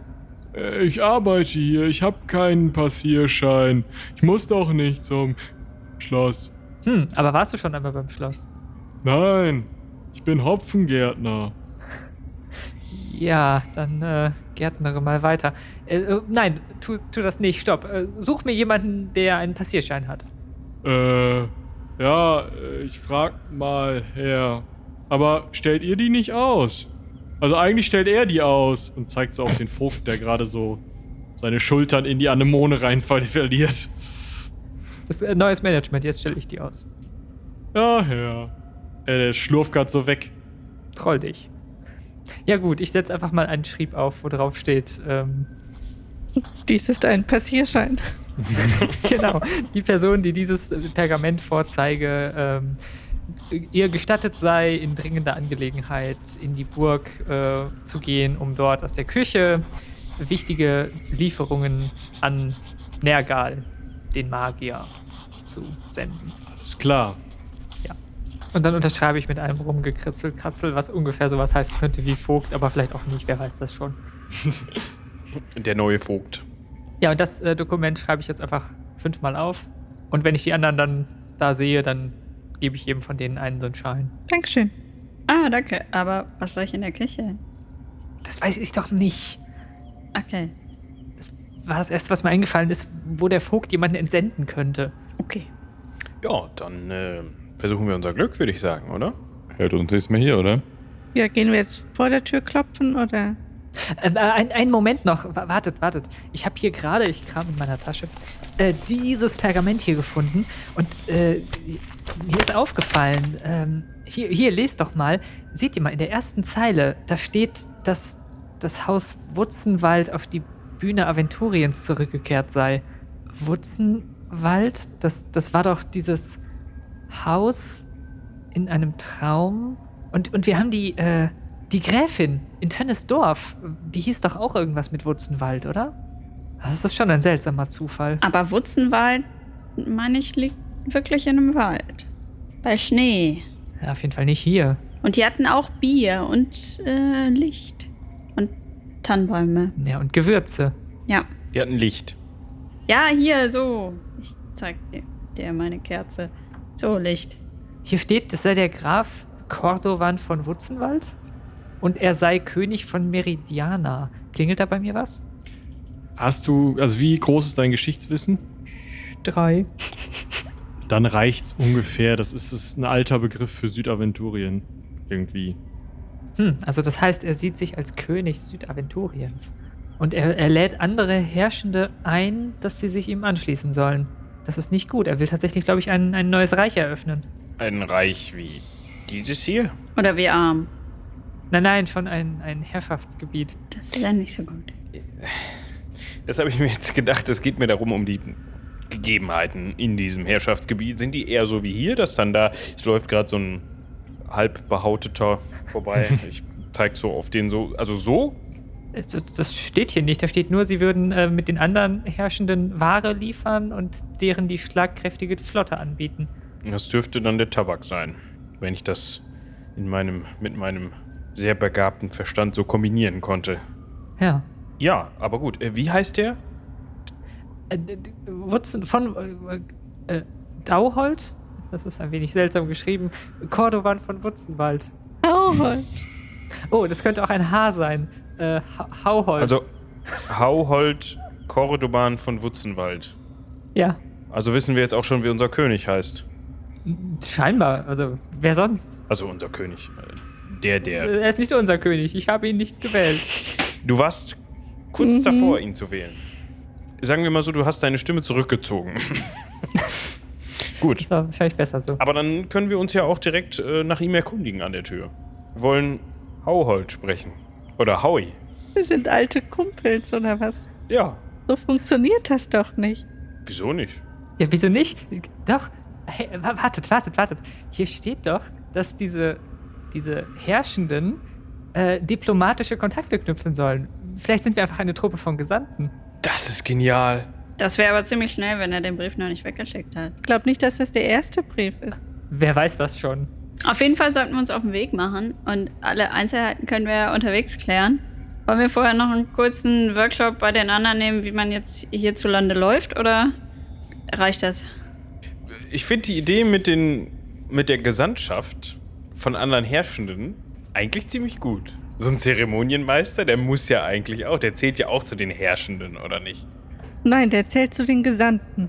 S7: Äh, Ich arbeite hier. Ich habe keinen Passierschein. Ich muss doch nicht zum Schloss.
S3: Hm, aber warst du schon einmal beim Schloss?
S7: Nein, ich bin Hopfengärtner.
S3: Ja, dann äh, gärtnere mal weiter. Äh, äh, nein, tu, tu das nicht, stopp. Äh, such mir jemanden, der einen Passierschein hat.
S7: Äh, ja, äh, ich frag mal her. Aber stellt ihr die nicht aus? Also eigentlich stellt er die aus und zeigt so auf den Vogt, der gerade so seine Schultern in die Anemone rein ver- verliert.
S3: Das ist äh, neues Management, jetzt stelle ich die aus.
S7: Ja, ja. Äh, der schlurft grad so weg.
S3: Troll dich. Ja gut, ich setze einfach mal einen Schrieb auf, wo drauf steht, ähm,
S6: Dies ist ein Passierschein.
S3: genau, die Person, die dieses Pergament vorzeige, ähm, ihr gestattet sei, in dringender Angelegenheit in die Burg äh, zu gehen, um dort aus der Küche wichtige Lieferungen an Nergal, den Magier, zu senden.
S7: Ist klar.
S3: Und dann unterschreibe ich mit einem rumgekritzel Kratzel, was ungefähr sowas heißen könnte wie Vogt, aber vielleicht auch nicht, wer weiß das schon.
S4: Der neue Vogt.
S3: Ja, und das äh, Dokument schreibe ich jetzt einfach fünfmal auf. Und wenn ich die anderen dann da sehe, dann gebe ich jedem von denen einen so einen Schein.
S6: Dankeschön.
S2: Ah, danke. Aber was soll ich in der Küche?
S3: Das weiß ich doch nicht.
S2: Okay,
S3: War das erste, was mir eingefallen ist, wo der Vogt jemanden entsenden könnte.
S2: okay.
S4: Ja, dann äh, versuchen wir unser Glück, würde ich sagen, oder?
S5: Hört uns nichts mehr hier, oder?
S6: Ja, gehen wir jetzt vor der Tür klopfen oder?
S3: Äh, äh, ein, einen Moment noch. Wa- Wartet, wartet. Ich habe hier gerade, ich kram in meiner Tasche, äh, dieses Pergament hier gefunden. Und äh, mir ist aufgefallen, ähm, hier, hier, lest doch mal. Seht ihr mal, in der ersten Zeile, da steht, dass das Haus Wutzenwald auf die Bühne Aventuriens zurückgekehrt sei. Wutzenwald? Das, das war doch dieses Haus in einem Traum. Und, und wir haben die, äh, die Gräfin in Tennisdorf. Die hieß doch auch irgendwas mit Wutzenwald, oder? Das ist schon ein seltsamer Zufall.
S2: Aber Wutzenwald, meine ich, liegt wirklich in einem Wald. Bei Schnee.
S3: Ja, auf jeden Fall nicht hier.
S2: Und die hatten auch Bier und äh, Licht. Und Tannenbäume.
S3: Ja, und Gewürze.
S2: Ja.
S4: Wir hatten Licht.
S2: Ja, hier, so. Ich zeig dir, dir meine Kerze. So, Licht.
S3: Hier steht, das sei der Graf Cordovan von Wutzenwald. Und er sei König von Meridiana. Klingelt da bei mir was?
S7: Hast du, also wie groß ist dein Geschichtswissen?
S3: Drei.
S7: Dann reicht's ungefähr. Das ist, das ist ein alter Begriff für Südaventurien. Irgendwie.
S3: Hm, also das heißt, er sieht sich als König Südaventuriens. Und er, er lädt andere Herrschende ein, dass sie sich ihm anschließen sollen. Das ist nicht gut. Er will tatsächlich, glaube ich, ein, ein neues Reich eröffnen.
S4: Ein Reich wie dieses hier?
S2: Oder wie arm.
S3: Nein, nein, schon ein, ein Herrschaftsgebiet.
S2: Das ist ja nicht so gut.
S4: Das habe ich mir jetzt gedacht. Es geht mir darum, um die Gegebenheiten in diesem Herrschaftsgebiet. Sind die eher so wie hier, dass dann da, es läuft gerade so ein halb behauteter vorbei. ich zeig so auf den so, also so?
S3: Das, steht hier nicht. Da steht nur, sie würden äh, mit den anderen Herrschenden Ware liefern und deren die schlagkräftige Flotte anbieten.
S4: Das dürfte dann der Tabak sein, wenn ich das in meinem, mit meinem sehr begabten Verstand so kombinieren konnte.
S3: Ja.
S4: Ja, aber gut. Äh, wie heißt der?
S3: Äh, Wutzen von äh, äh, Dauhold? Das ist ein wenig seltsam geschrieben. Cordovan von Wutzenwald.
S6: Oh,
S3: Oh, das könnte auch ein H sein. Äh, Ha- Hauhold.
S4: Also Hauhold Cordoban von Wutzenwald.
S3: Ja.
S4: Also wissen wir jetzt auch schon, wie unser König heißt.
S3: Scheinbar. Also, wer sonst?
S4: Also unser König. Der, der.
S3: Er ist nicht unser König. Ich habe ihn nicht gewählt.
S4: Du warst kurz
S6: Mhm.
S4: davor, ihn zu wählen. Sagen wir mal so, du hast deine Stimme zurückgezogen. Gut.
S3: Das war wahrscheinlich besser so.
S4: Aber dann können wir uns ja auch direkt äh, nach ihm erkundigen an der Tür. Wir wollen Hauhold sprechen. Oder Howie.
S6: Wir sind alte Kumpels, oder was?
S4: Ja,
S6: So funktioniert das doch nicht.
S4: wieso nicht?
S3: Ja, wieso nicht? Doch. Hey, wa- wartet, wartet, wartet. Hier steht doch, dass diese, diese Herrschenden äh, diplomatische Kontakte knüpfen sollen. Vielleicht sind wir einfach eine Truppe von Gesandten.
S4: Das ist genial.
S2: Das wäre aber ziemlich schnell, wenn er den Brief noch nicht weggeschickt hat.
S6: Ich glaube nicht, dass das der erste Brief ist.
S3: Wer weiß das schon?
S2: Auf jeden Fall sollten wir uns auf den Weg machen und alle Einzelheiten können wir ja unterwegs klären. Wollen wir vorher noch einen kurzen Workshop bei den anderen nehmen, wie man jetzt hierzulande läuft, oder reicht das?
S4: Ich finde die Idee mit, den, mit der Gesandtschaft von anderen Herrschenden eigentlich ziemlich gut. So ein Zeremonienmeister, der muss ja eigentlich auch, der zählt ja auch zu den Herrschenden, oder nicht?
S6: Nein, der zählt zu den Gesandten.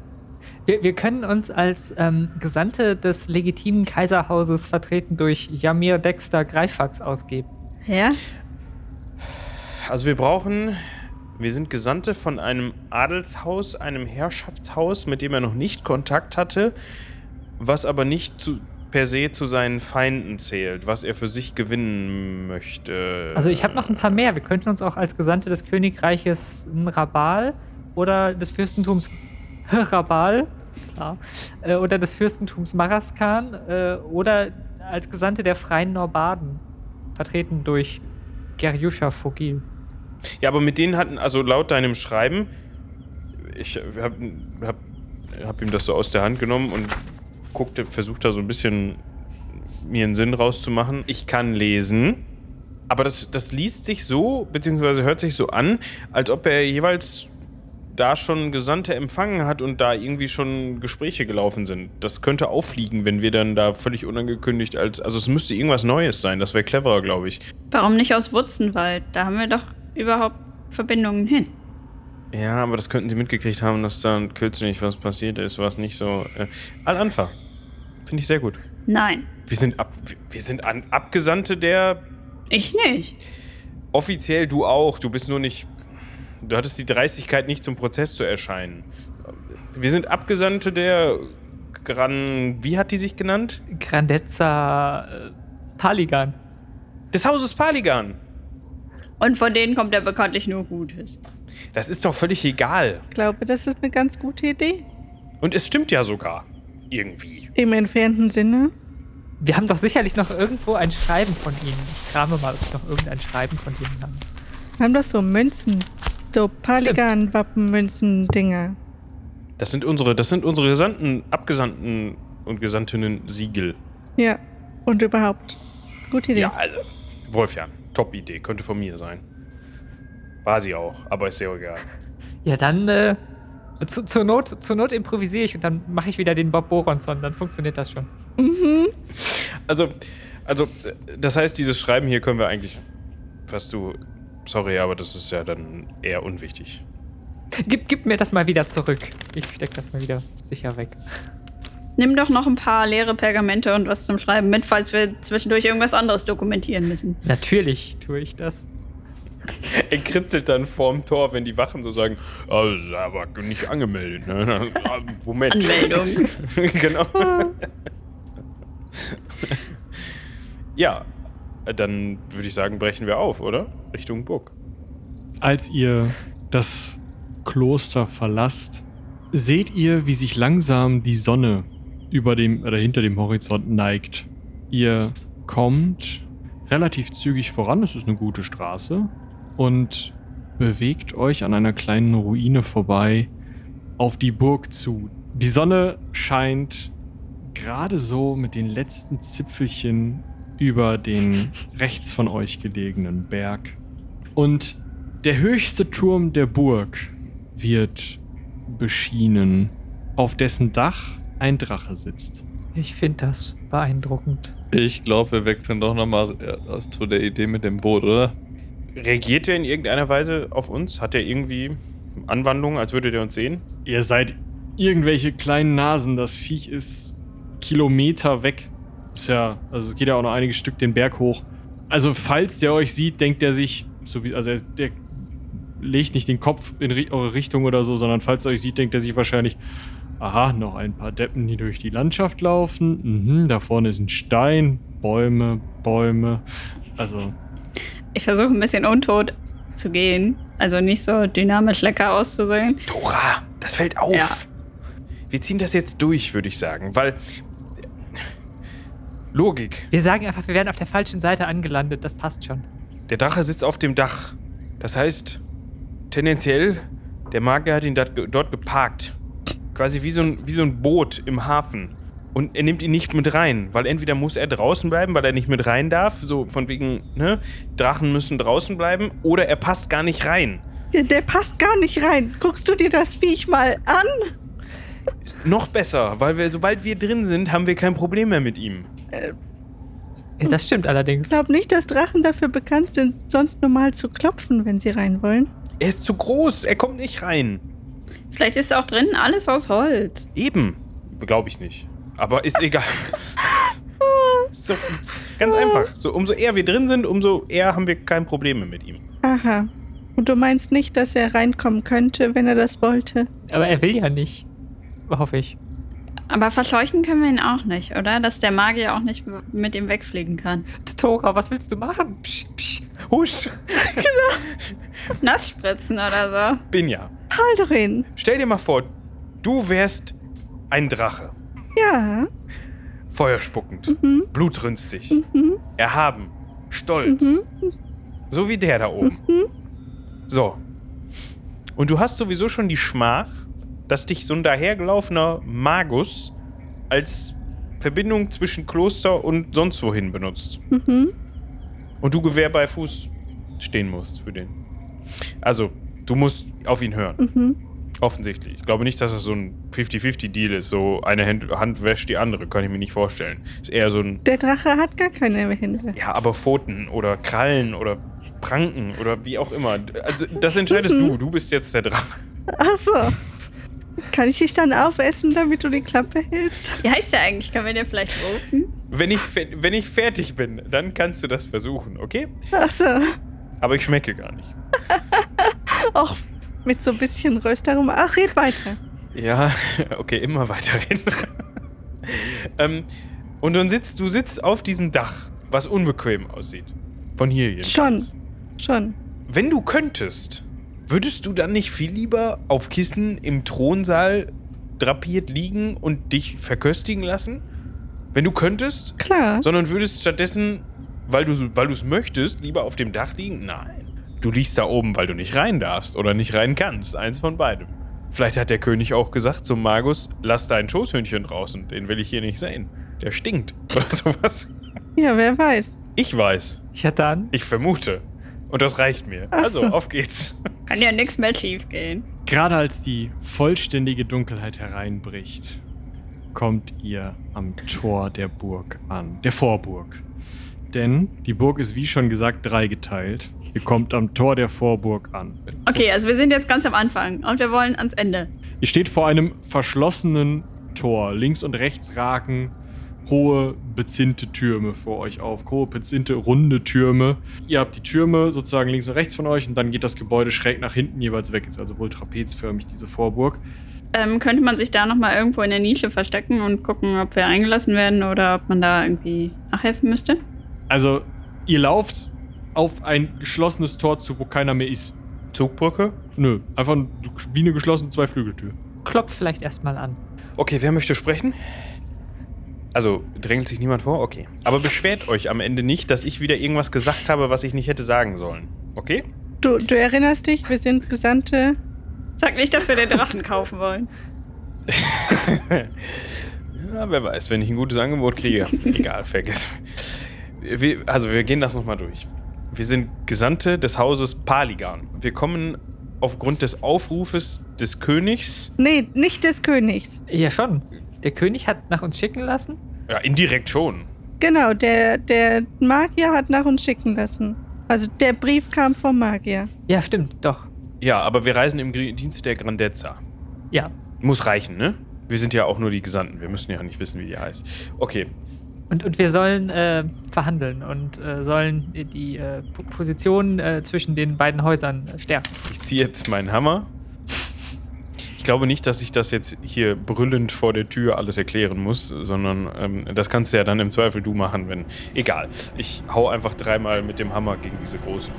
S3: Wir, wir können uns als ähm, Gesandte des legitimen Kaiserhauses vertreten durch Yamir Dexter Greifax ausgeben.
S2: Ja?
S4: Also wir brauchen, wir sind Gesandte von einem Adelshaus, einem Herrschaftshaus, mit dem er noch nicht Kontakt hatte, was aber nicht zu, per se zu seinen Feinden zählt, was er für sich gewinnen möchte.
S3: Also ich habe noch ein paar mehr. Wir könnten uns auch als Gesandte des Königreiches Rabal oder des Fürstentums Rabal, klar, äh, oder des Fürstentums Maraskan äh, oder als Gesandte der Freien Norbaden, vertreten durch Gerjuscha Fogil.
S4: Ja, aber mit denen hatten, also laut deinem Schreiben, ich hab, hab, hab ihm das so aus der Hand genommen und guckte, versucht da so ein bisschen mir einen Sinn rauszumachen. Ich kann lesen, aber das, das liest sich so, beziehungsweise hört sich so an, als ob er jeweils da schon Gesandte empfangen hat und da irgendwie schon Gespräche gelaufen sind. Das könnte auffliegen, wenn wir dann da völlig unangekündigt als. Also es müsste irgendwas Neues sein. Das wäre cleverer, glaube ich.
S2: Warum nicht aus Wutzenwald? Da haben wir doch überhaupt Verbindungen hin.
S4: Ja, aber das könnten sie mitgekriegt haben, dass da kürzlich was passiert ist, was nicht so. Äh, Al-Anfa. Finde ich sehr gut.
S2: Nein,
S4: Wir sind, ab, wir sind an, Abgesandte der.
S2: ich nicht.
S4: Offiziell du auch. Du bist nur nicht. Du hattest die Dreistigkeit, nicht zum Prozess zu erscheinen. Wir sind Abgesandte der. Gran. Wie hat die sich genannt?
S3: Grandezza äh, Paligan.
S4: Des Hauses Paligan.
S2: Und von denen kommt ja bekanntlich nur Gutes.
S4: Das ist doch völlig egal.
S6: Ich glaube, das ist eine ganz gute Idee.
S4: Und es stimmt ja sogar. Irgendwie.
S6: Im entfernten Sinne.
S3: Wir haben doch sicherlich noch irgendwo ein Schreiben von ihnen. Ich krame mal, ob ich noch irgendein Schreiben von denen habe.
S6: Wir haben doch so Münzen. So Paligan-Wappenmünzen-Dinger.
S4: Das sind unsere, das sind unsere Gesandten, Abgesandten und Gesandtinnen Siegel.
S6: Ja. Und überhaupt. Gute Idee.
S4: Ja, also. Wolfjan, Top-Idee, könnte von mir sein. War sie auch, aber ist sehr egal.
S3: Ja, dann äh, zu, zur, Not, zur Not improvisiere ich und dann mache ich wieder den Bob Boronson. Dann funktioniert das schon.
S6: Mhm.
S4: Also, also, das heißt, dieses Schreiben hier können wir eigentlich. Was du. Sorry, aber das ist ja dann eher unwichtig.
S3: Gib, gib mir das mal wieder zurück. Ich steck das mal wieder sicher weg.
S2: Nimm doch noch ein paar leere Pergamente und was zum Schreiben mit, falls wir zwischendurch irgendwas anderes dokumentieren müssen.
S3: Natürlich tue ich das.
S4: Er kritzelt dann vorm Tor, wenn die Wachen so sagen: oh, ist aber nicht angemeldet. Ne? Moment.
S2: Anmeldung.
S4: genau. ja, dann würde ich sagen, brechen wir auf, oder? Richtung Burg.
S7: Als ihr das Kloster verlasst, seht ihr, wie sich langsam die Sonne über dem oder hinter dem Horizont neigt. Ihr kommt relativ zügig voran, es ist eine gute Straße, und bewegt euch an einer kleinen Ruine vorbei auf die Burg zu. Die Sonne scheint gerade so mit den letzten Zipfelchen über den rechts von euch gelegenen Berg. Und der höchste Turm der Burg wird beschienen, auf dessen Dach ein Drache sitzt.
S3: Ich finde das beeindruckend.
S5: Ich glaube, wir wechseln doch nochmal äh, zu der Idee mit dem Boot, oder?
S4: Reagiert er in irgendeiner Weise auf uns? Hat er irgendwie Anwandlungen, als würde er uns sehen?
S7: Ihr seid irgendwelche kleinen Nasen, das Viech ist Kilometer weg. Ist ja, also es geht ja auch noch einige Stück den Berg hoch. Also, falls der euch sieht, denkt er sich, so wie, also er- der legt nicht den Kopf in ri- eure Richtung oder so, sondern falls er euch sieht, denkt er sich wahrscheinlich, aha, noch ein paar Deppen, die durch die Landschaft laufen. Mhm, da vorne ist ein Stein, Bäume, Bäume. Also,
S2: Ich versuche ein bisschen untot zu gehen. Also nicht so dynamisch lecker auszusehen.
S4: Dora, das fällt auf.
S2: Ja.
S4: Wir ziehen das jetzt durch, würde ich sagen, weil. Logik.
S3: Wir sagen einfach, wir werden auf der falschen Seite angelandet. Das passt schon.
S4: Der Drache sitzt auf dem Dach. Das heißt, tendenziell, der Magier hat ihn dat, dort geparkt. Quasi wie so, ein, wie so ein Boot im Hafen. Und er nimmt ihn nicht mit rein, weil entweder muss er draußen bleiben, weil er nicht mit rein darf, so von wegen, ne, Drachen müssen draußen bleiben, oder er passt gar nicht rein.
S6: Der passt gar nicht rein. Guckst du dir das Viech mal an?
S4: Noch besser, weil wir, sobald wir drin sind, haben wir kein Problem mehr mit ihm.
S3: Ja, das stimmt allerdings.
S6: Ich glaube nicht, dass Drachen dafür bekannt sind, sonst normal zu klopfen, wenn sie rein wollen.
S4: Er ist zu groß, er kommt nicht rein.
S2: Vielleicht ist auch drin alles aus Holz.
S4: Eben. Glaube ich nicht. Aber ist egal. doch ganz einfach. So, umso eher wir drin sind, umso eher haben wir kein Problem mehr mit ihm.
S6: Aha. Und du meinst nicht, dass er reinkommen könnte, wenn er das wollte?
S3: Aber er will ja nicht. Hoffe ich.
S2: Aber verscheuchen können wir ihn auch nicht, oder? Dass der Magier auch nicht mit ihm wegfliegen kann.
S3: Tora, was willst du machen? Psch, psch.
S4: Husch!
S2: Nass spritzen oder so.
S4: Binja,
S6: Haldorin.
S4: stell dir mal vor, du wärst ein Drache.
S6: Ja.
S4: Feuerspuckend, blutrünstig, erhaben, stolz. So wie der da oben. So. Und du hast sowieso schon die Schmach, dass dich so ein dahergelaufener Magus als Verbindung zwischen Kloster und sonst wohin benutzt.
S6: Mhm.
S4: Und du Gewehr bei Fuß stehen musst für den. Also, du musst auf ihn hören.
S6: Mhm.
S4: Offensichtlich. Ich glaube nicht, dass das so ein 50-50-Deal ist. So eine Hand, wäscht die andere, kann ich mir nicht vorstellen. Ist eher so ein,
S6: Der Drache hat gar keine Hände.
S4: ja, aber Pfoten oder Krallen oder Pranken oder wie auch immer. Also, das entscheidest du. Du bist jetzt der Drache.
S6: Ach so. Kann ich dich dann aufessen, damit du die Klappe hältst?
S2: Wie heißt der eigentlich? Können wir den vielleicht rufen?
S4: Wenn ich, wenn ich fertig bin, dann kannst du das versuchen, okay?
S6: Ach so.
S4: Aber ich schmecke gar nicht.
S6: Auch mit so ein bisschen Röstarum. Ach, red weiter.
S4: Ja, okay, immer weiterhin. ähm, und dann sitzt du sitzt auf diesem Dach, was unbequem aussieht. Von hier jedenfalls.
S6: Schon. Schon.
S4: Wenn du könntest, würdest du dann nicht viel lieber auf Kissen im Thronsaal drapiert liegen und dich verköstigen lassen? Wenn du könntest?
S6: Klar.
S4: Sondern würdest stattdessen, weil du so- weil du es möchtest, lieber auf dem Dach liegen? Nein. Du liegst da oben, weil du nicht rein darfst oder nicht rein kannst. Eins von beidem. Vielleicht hat der König auch gesagt zum Magus, lass dein Schoßhündchen draußen, den will ich hier nicht sehen. Der stinkt. Oder sowas.
S6: Ja, wer weiß.
S4: Ich weiß.
S3: Ja, dann.
S4: Ich vermute. Und das reicht mir. Also, auf geht's.
S2: Kann ja nichts mehr schief gehen.
S7: gerade als die vollständige Dunkelheit hereinbricht, kommt ihr am Tor der Burg an. Der Vorburg. Denn die Burg ist, wie schon gesagt, dreigeteilt. Ihr kommt am Tor der Vorburg an.
S2: Okay, also wir sind jetzt ganz am Anfang und wir wollen ans Ende.
S7: Ihr steht vor einem verschlossenen Tor. Links und rechts ragen hohe, bezinnte Türme vor euch auf. Hohe, bezinnte, runde Türme. Ihr habt die Türme sozusagen links und rechts von euch und dann geht das Gebäude schräg nach hinten jeweils weg. Ist also wohl trapezförmig, diese Vorburg.
S2: Ähm, könnte man sich da nochmal irgendwo in der Nische verstecken und gucken, ob wir eingelassen werden oder ob man da irgendwie nachhelfen müsste?
S7: Also, ihr lauft auf ein geschlossenes Tor zu, wo keiner mehr ist.
S4: Zugbrücke?
S7: Nö, einfach wie eine geschlossene Zwei-Flügeltür.
S3: Klopf vielleicht erstmal an.
S4: Okay, wer möchte sprechen? Also, drängelt sich niemand vor? Okay. Aber beschwert euch am Ende nicht, dass ich wieder irgendwas gesagt habe, was ich nicht hätte sagen sollen. Okay?
S6: Du, du erinnerst dich, wir sind Gesandte.
S2: Sag nicht, dass wir den Drachen kaufen wollen.
S4: Ja, wer weiß, wenn ich ein gutes Angebot kriege. Egal, vergiss. Wir, also, wir gehen das nochmal durch. Wir sind Gesandte des Hauses Paligan. Wir kommen aufgrund des Aufrufes des Königs,
S6: Nee, nicht des Königs.
S3: Ja, schon. Der König hat nach uns schicken lassen.
S4: ja, indirekt schon.
S6: Genau, der, der Magier hat nach uns schicken lassen. Also der Brief kam vom Magier.
S3: Ja, stimmt, doch.
S4: Ja, aber wir reisen im Dienste der Grandezza.
S3: Ja.
S4: Muss reichen, ne? Wir sind ja auch nur die Gesandten. Wir müssen ja nicht wissen, wie die heißt. Okay.
S3: Und, und wir sollen äh, verhandeln und äh, sollen die äh, Position äh, zwischen den beiden Häusern stärken.
S4: Ich ziehe jetzt meinen Hammer. Ich glaube nicht, dass ich das jetzt hier brüllend vor der Tür alles erklären muss, sondern ähm, das kannst du ja dann im Zweifel du machen, wenn. Egal. Ich hau einfach dreimal mit dem Hammer gegen diese große,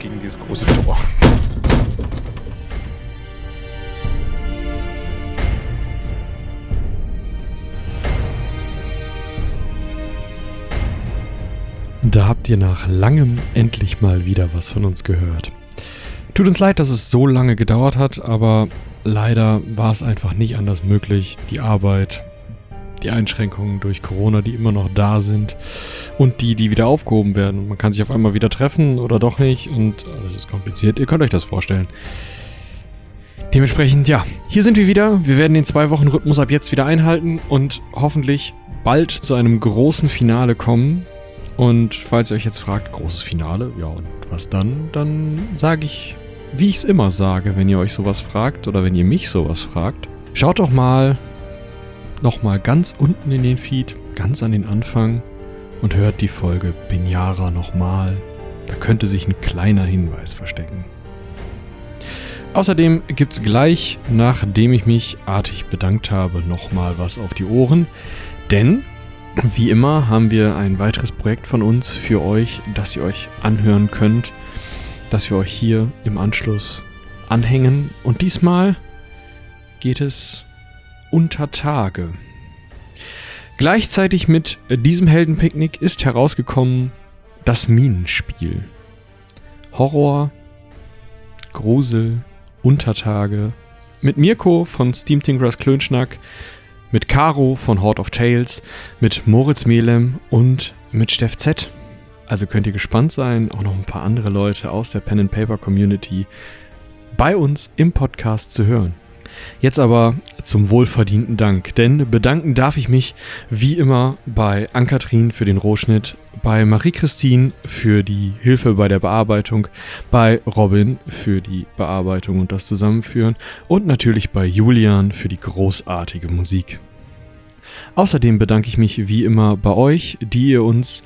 S4: gegen dieses große Tor.
S7: Da habt ihr nach langem endlich mal wieder was von uns gehört. Tut uns leid, dass es so lange gedauert hat, aber leider war es einfach nicht anders möglich. Die Arbeit, die Einschränkungen durch Corona, die immer noch da sind und die, die wieder aufgehoben werden. Man kann sich auf einmal wieder treffen oder doch nicht und alles ist kompliziert. Ihr könnt euch das vorstellen. Dementsprechend, ja, hier sind wir wieder. Wir werden den zwei Wochen Rhythmus ab jetzt wieder einhalten und hoffentlich bald zu einem großen Finale kommen. Und falls ihr euch jetzt fragt, großes Finale, ja und was dann? Dann sage ich, wie ich es immer sage, wenn ihr euch sowas fragt oder wenn ihr mich sowas fragt. Schaut doch mal nochmal ganz unten in den Feed, ganz an den Anfang und hört die Folge Binyara nochmal. Da könnte sich ein kleiner Hinweis verstecken. Außerdem gibt's gleich, nachdem ich mich artig bedankt habe, nochmal was auf die Ohren. Denn wie immer haben wir ein weiteres Projekt von uns für euch, das ihr euch anhören könnt, das wir euch hier im Anschluss anhängen. Und diesmal geht es unter Tage. Gleichzeitig mit diesem Heldenpicknick ist herausgekommen das Minenspiel. Horror, Grusel, Untertage. Mit Mirko von Steam Tinkerers Klönschnack mit Caro von Horde of Tales, mit Moritz Melem und mit Steff Z. Also könnt ihr gespannt sein, auch noch ein paar andere Leute aus der Pen and Paper Community bei uns im Podcast zu hören. Jetzt aber zum wohlverdienten Dank, denn bedanken darf ich mich wie immer bei Ankatrin für den Rohschnitt, bei Marie-Christine für die Hilfe bei der Bearbeitung, bei Robin für die Bearbeitung und das Zusammenführen und natürlich bei Julian für die großartige Musik. Außerdem bedanke ich mich wie immer bei euch, die ihr uns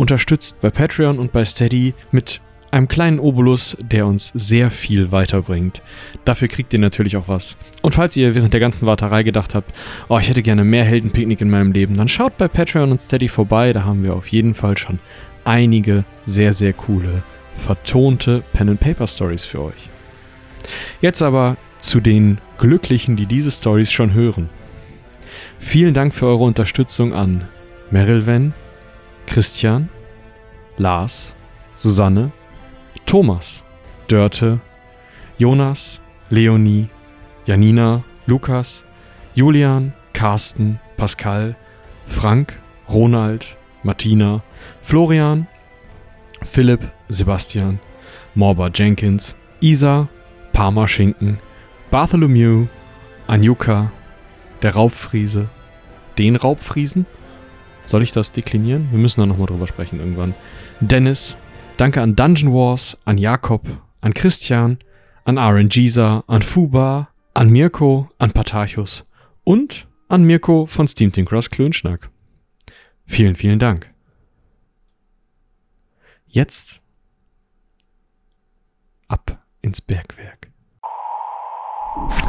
S7: unterstützt bei Patreon und bei Steady mit einem kleinen Obolus, der uns sehr viel weiterbringt. Dafür kriegt ihr natürlich auch was. Und falls ihr während der ganzen Warterei gedacht habt, oh, ich hätte gerne mehr Heldenpicknick in meinem Leben, dann schaut bei Patreon und Steady vorbei. Da haben wir auf jeden Fall schon einige sehr, sehr coole, vertonte Pen-and-Paper-Stories für euch. Jetzt aber zu den Glücklichen, die diese Stories schon hören. Vielen Dank für eure Unterstützung an Merilven, Christian, Lars, Susanne, Thomas, Dörte, Jonas, Leonie, Janina, Lukas, Julian, Carsten, Pascal, Frank, Ronald, Martina, Florian, Philipp, Sebastian, Morba Jenkins, Isa, Parma Schinken, Bartholomew, Anjuka, der Raubfriese, den Raubfriesen? Soll ich das deklinieren? Wir müssen da nochmal drüber sprechen irgendwann. Dennis, danke an Dungeon Wars, an Jakob, an Christian, an RNGisa, an Fuba, an Mirko, an Patarchus und an Mirko von Steam Tinkers Klönschnack. Vielen, vielen Dank. Jetzt ab ins Bergwerk.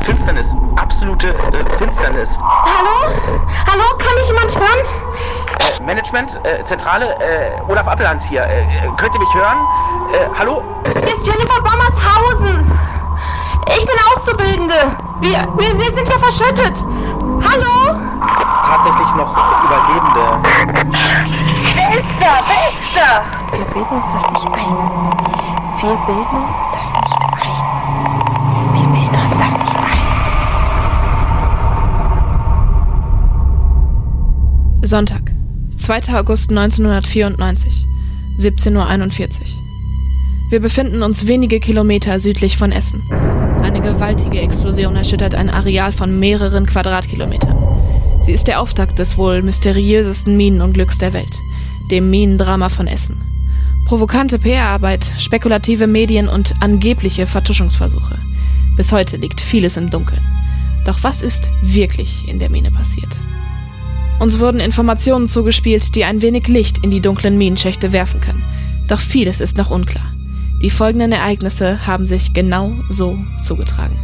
S8: Finsternis, absolute äh, Finsternis.
S9: Hallo? Hallo, kann mich jemand hören?
S8: Äh, Management, äh, Zentrale, äh, Olaf Appelhans hier. Äh, äh, könnt ihr mich hören? Äh, hallo?
S9: Hier ist Jennifer Bommershausen. Ich bin Auszubildende. Wir, wir, wir sind hier verschüttet. Hallo?
S8: Tatsächlich noch Überlebende.
S9: Wer ist da? Wer ist da? Wir bilden uns das nicht ein. Wir bilden uns das nicht ein.
S10: Sonntag, 2. August 1994, 17.41 Uhr. Wir befinden uns wenige Kilometer südlich von Essen. Eine gewaltige Explosion erschüttert ein Areal von mehreren Quadratkilometern. Sie ist der Auftakt des wohl mysteriösesten Minenunglücks der Welt, dem Minendrama von Essen. Provokante PR-Arbeit, spekulative Medien und angebliche Vertuschungsversuche. Bis heute liegt vieles im Dunkeln. Doch was ist wirklich in der Mine passiert? Uns wurden Informationen zugespielt, die ein wenig Licht in die dunklen Minenschächte werfen können. Doch vieles ist noch unklar. Die folgenden Ereignisse haben sich genau so zugetragen.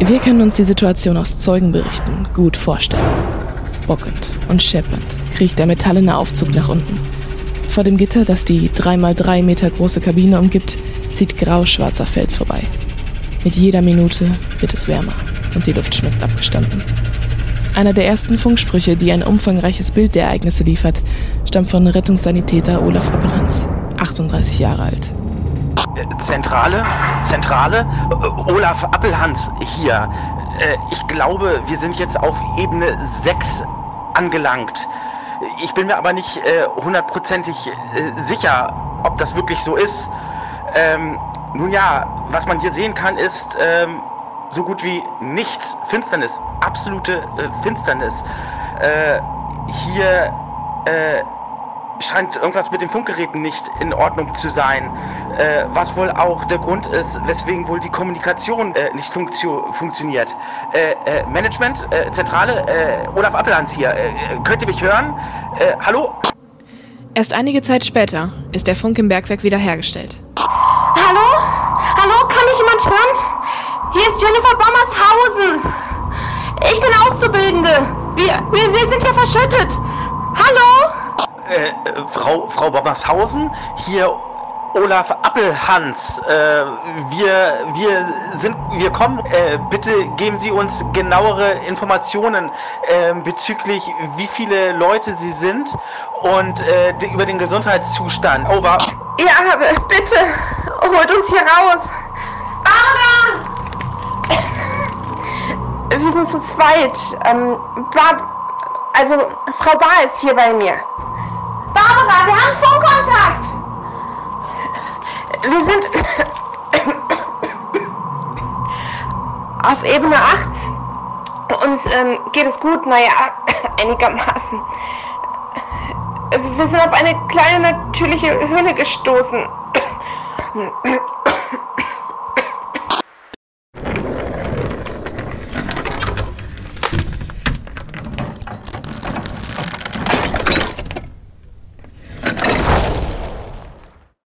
S10: Wir können uns die Situation aus Zeugenberichten gut vorstellen. Bockend und scheppernd kriecht der metallene Aufzug nach unten. Vor dem Gitter, das die 3x3 Meter große Kabine umgibt, zieht grau-schwarzer Fels vorbei. Mit jeder Minute wird es wärmer und die Luft schmeckt abgestanden. Einer der ersten Funksprüche, die ein umfangreiches Bild der Ereignisse liefert, stammt von Rettungssanitäter Olaf Appelhans, 38 Jahre alt.
S8: Zentrale, Zentrale, äh, Olaf Appelhans hier. Äh, Ich glaube, wir sind jetzt auf Ebene 6 angelangt. Ich bin mir aber nicht äh, hundertprozentig äh, sicher, ob das wirklich so ist. Ähm, nun ja, was man hier sehen kann, ist ähm, so gut wie nichts. Finsternis, absolute äh, Finsternis. Äh, hier äh, scheint irgendwas mit den Funkgeräten nicht in Ordnung zu sein. Äh, was wohl auch der Grund ist, weswegen wohl die Kommunikation äh, nicht funktio funktioniert. Äh, äh, Management, äh, Zentrale, äh, Olaf Appelhans hier. Könnt ihr mich hören? Äh, hallo?
S10: Erst einige Zeit später ist der Funk im Bergwerk wiederhergestellt.
S9: Hallo? Hallo, kann mich jemand hören? Hier ist Jennifer Bommershausen. Ich bin Auszubildende. Wir, wir, wir sind hier verschüttet. Hallo?
S8: Äh, äh, Frau, Frau Bommershausen, hier Olaf Appelhans. Äh, wir, wir sind, wir kommen. Äh, bitte geben Sie uns genauere Informationen äh, bezüglich, wie viele Leute Sie sind und äh, über den Gesundheitszustand. Over.
S9: Ja, b- bitte. Holt uns hier raus. Barbara! Wir sind zu zweit. Ähm, Barb also, Frau Bar ist hier bei mir. Barbara, wir haben Funkkontakt! Wir sind auf Ebene 8. Uns ähm, geht es gut, naja, einigermaßen. Wir sind auf eine kleine natürliche Höhle gestoßen.